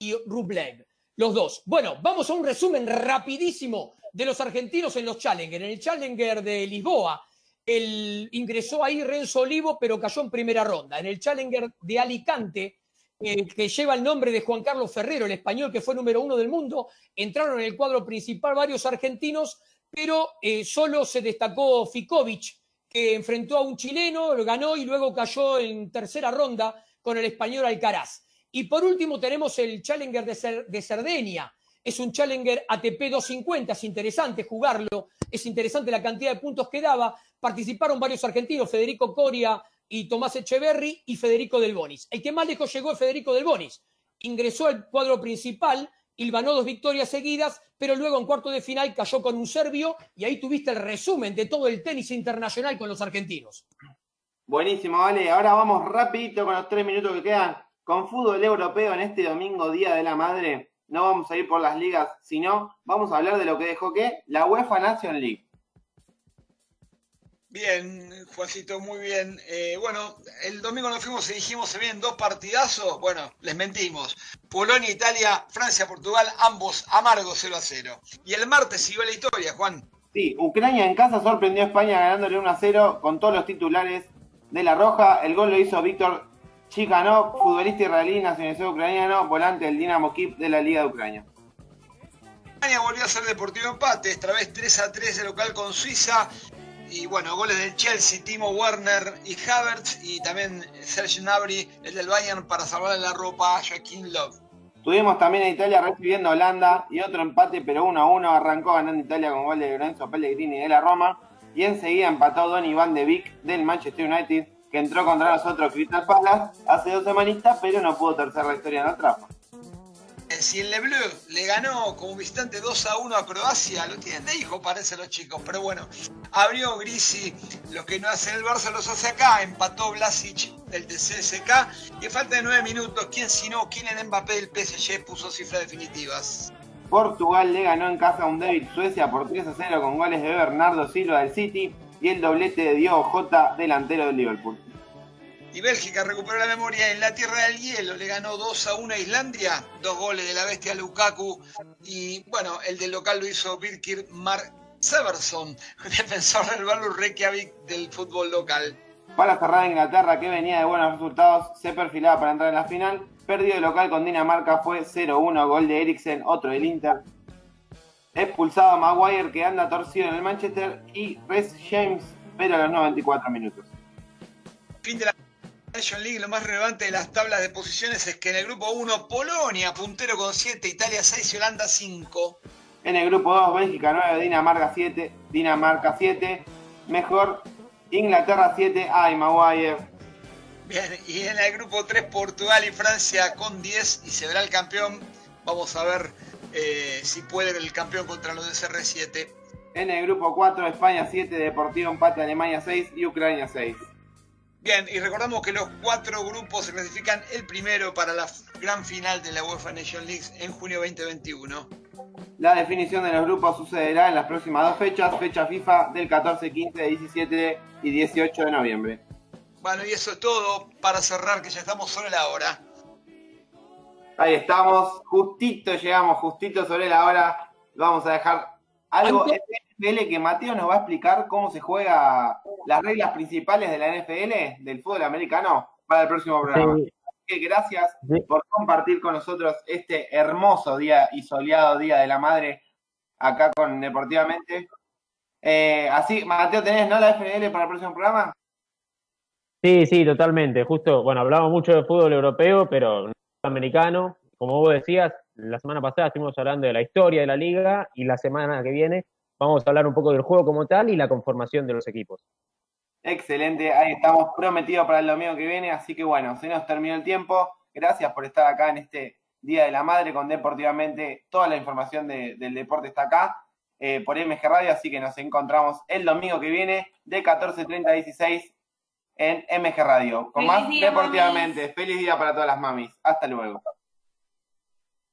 y Rublev, los dos. Bueno, vamos a un resumen rapidísimo de los argentinos en los Challenger. En el Challenger de Lisboa, el, ingresó ahí Renzo Olivo, pero cayó en primera ronda. En el Challenger de Alicante, eh, que lleva el nombre de Juan Carlos Ferrero, el español que fue número uno del mundo, entraron en el cuadro principal varios argentinos, pero eh, solo se destacó Fikovic, que enfrentó a un chileno, lo ganó y luego cayó en tercera ronda con el español Alcaraz. Y por último tenemos el Challenger de, de Cerdeña. Es un Challenger ATP 250, es interesante jugarlo, es interesante la cantidad de puntos que daba. Participaron varios argentinos, Federico Coria y Tomás Echeverri y Federico Del Bonis. El que más lejos llegó es Federico Del Bonis. Ingresó al cuadro principal, ganó dos victorias seguidas, pero luego en cuarto de final cayó con un serbio y ahí tuviste el resumen de todo el tenis internacional con los argentinos. Buenísimo, vale. Ahora vamos rapidito con los tres minutos que quedan con fútbol europeo en este domingo, Día de la Madre, no vamos a ir por las ligas, sino vamos a hablar de lo que dejó que la UEFA Nation League. Bien, Juancito, muy bien. Eh, bueno, el domingo nos fuimos y dijimos se vienen dos partidazos. Bueno, les mentimos. Polonia, Italia, Francia, Portugal, ambos amargos 0 a 0. Y el martes siguió la historia, Juan. Sí, Ucrania en casa sorprendió a España ganándole 1 a 0 con todos los titulares de la Roja. El gol lo hizo Víctor Chikanov, futbolista israelí nacionalizado ucraniano, volante del Dinamo Kiev de la Liga de Ucrania. Ucrania volvió a ser deportivo empate, esta vez 3 a 3 de local con Suiza. Y bueno, goles del Chelsea, Timo Werner y Havertz. Y también Serge Gnabry, el del Bayern, para salvarle la ropa a Joaquín Love. Tuvimos también a Italia recibiendo Holanda y otro empate, pero 1 a 1. Arrancó ganando Italia con gol de Lorenzo Pellegrini de la Roma. Y enseguida empató Don Iván de Vic del Manchester United que entró contra nosotros Crystal Palace hace dos semanitas, pero no pudo tercer la historia en la trampa. Si el Lebleu le ganó como visitante 2 a 1 a Croacia, lo tienen de hijo, parece los chicos, pero bueno, abrió Grisi, lo que no hace el Barça los hace acá, empató Blasic del CSK, y falta de 9 minutos, ¿quién si no? ¿Quién en Mbappé del PSG puso cifras definitivas? Portugal le ganó en casa a un débil Suecia por 3 a 0 con goles de Bernardo Silva del City y el doblete de Diogo Jota, delantero del Liverpool. Y Bélgica recuperó la memoria en la tierra del hielo, le ganó 2 a 1 a Islandia, dos goles de la bestia Lukaku y bueno, el del local lo hizo Birkir Mark Severson, defensor del Valur Reykjavik del fútbol local. Para cerrar Inglaterra, que venía de buenos resultados, se perfilaba para entrar en la final. Perdió el local con Dinamarca, fue 0-1, gol de Eriksen, otro del Inter expulsado a Maguire que anda torcido en el Manchester y Rez James, pero a los 94 minutos. Fin de la Nation League, lo más relevante de las tablas de posiciones es que en el grupo 1 Polonia, puntero con 7, Italia 6 y Holanda 5. En el grupo 2 Bélgica 9, Dinamarca 7, Dinamarca 7, mejor Inglaterra 7, ay Maguire. Bien, y en el grupo 3 Portugal y Francia con 10 y se verá el campeón. Vamos a ver eh, si puede el campeón contra los de CR7. En el grupo 4, España 7, Deportivo Empate, Alemania 6 y Ucrania 6. Bien, y recordamos que los cuatro grupos se clasifican el primero para la gran final de la UEFA Nation League en junio 2021. La definición de los grupos sucederá en las próximas dos fechas, fecha FIFA del 14, 15, 17 y 18 de noviembre. Bueno, y eso es todo para cerrar, que ya estamos sobre la hora. Ahí estamos, justito llegamos, justito sobre la hora. Vamos a dejar algo en NFL que Mateo nos va a explicar cómo se juega las reglas principales de la NFL, del fútbol americano, para el próximo programa. gracias por compartir con nosotros este hermoso día y soleado Día de la Madre acá con Deportivamente. Eh, así, Mateo, ¿tenés no la FNL para el próximo programa? Sí, sí, totalmente. Justo, bueno, hablamos mucho de fútbol europeo, pero no americano. Como vos decías, la semana pasada estuvimos hablando de la historia de la liga y la semana que viene vamos a hablar un poco del juego como tal y la conformación de los equipos. Excelente, ahí estamos prometidos para el domingo que viene, así que bueno, se nos terminó el tiempo. Gracias por estar acá en este Día de la Madre con Deportivamente. Toda la información del deporte está acá eh, por MG Radio, así que nos encontramos el domingo que viene de 14.30 a 16 en MG Radio. Con más Deportivamente. Feliz día para todas las mamis. Hasta luego.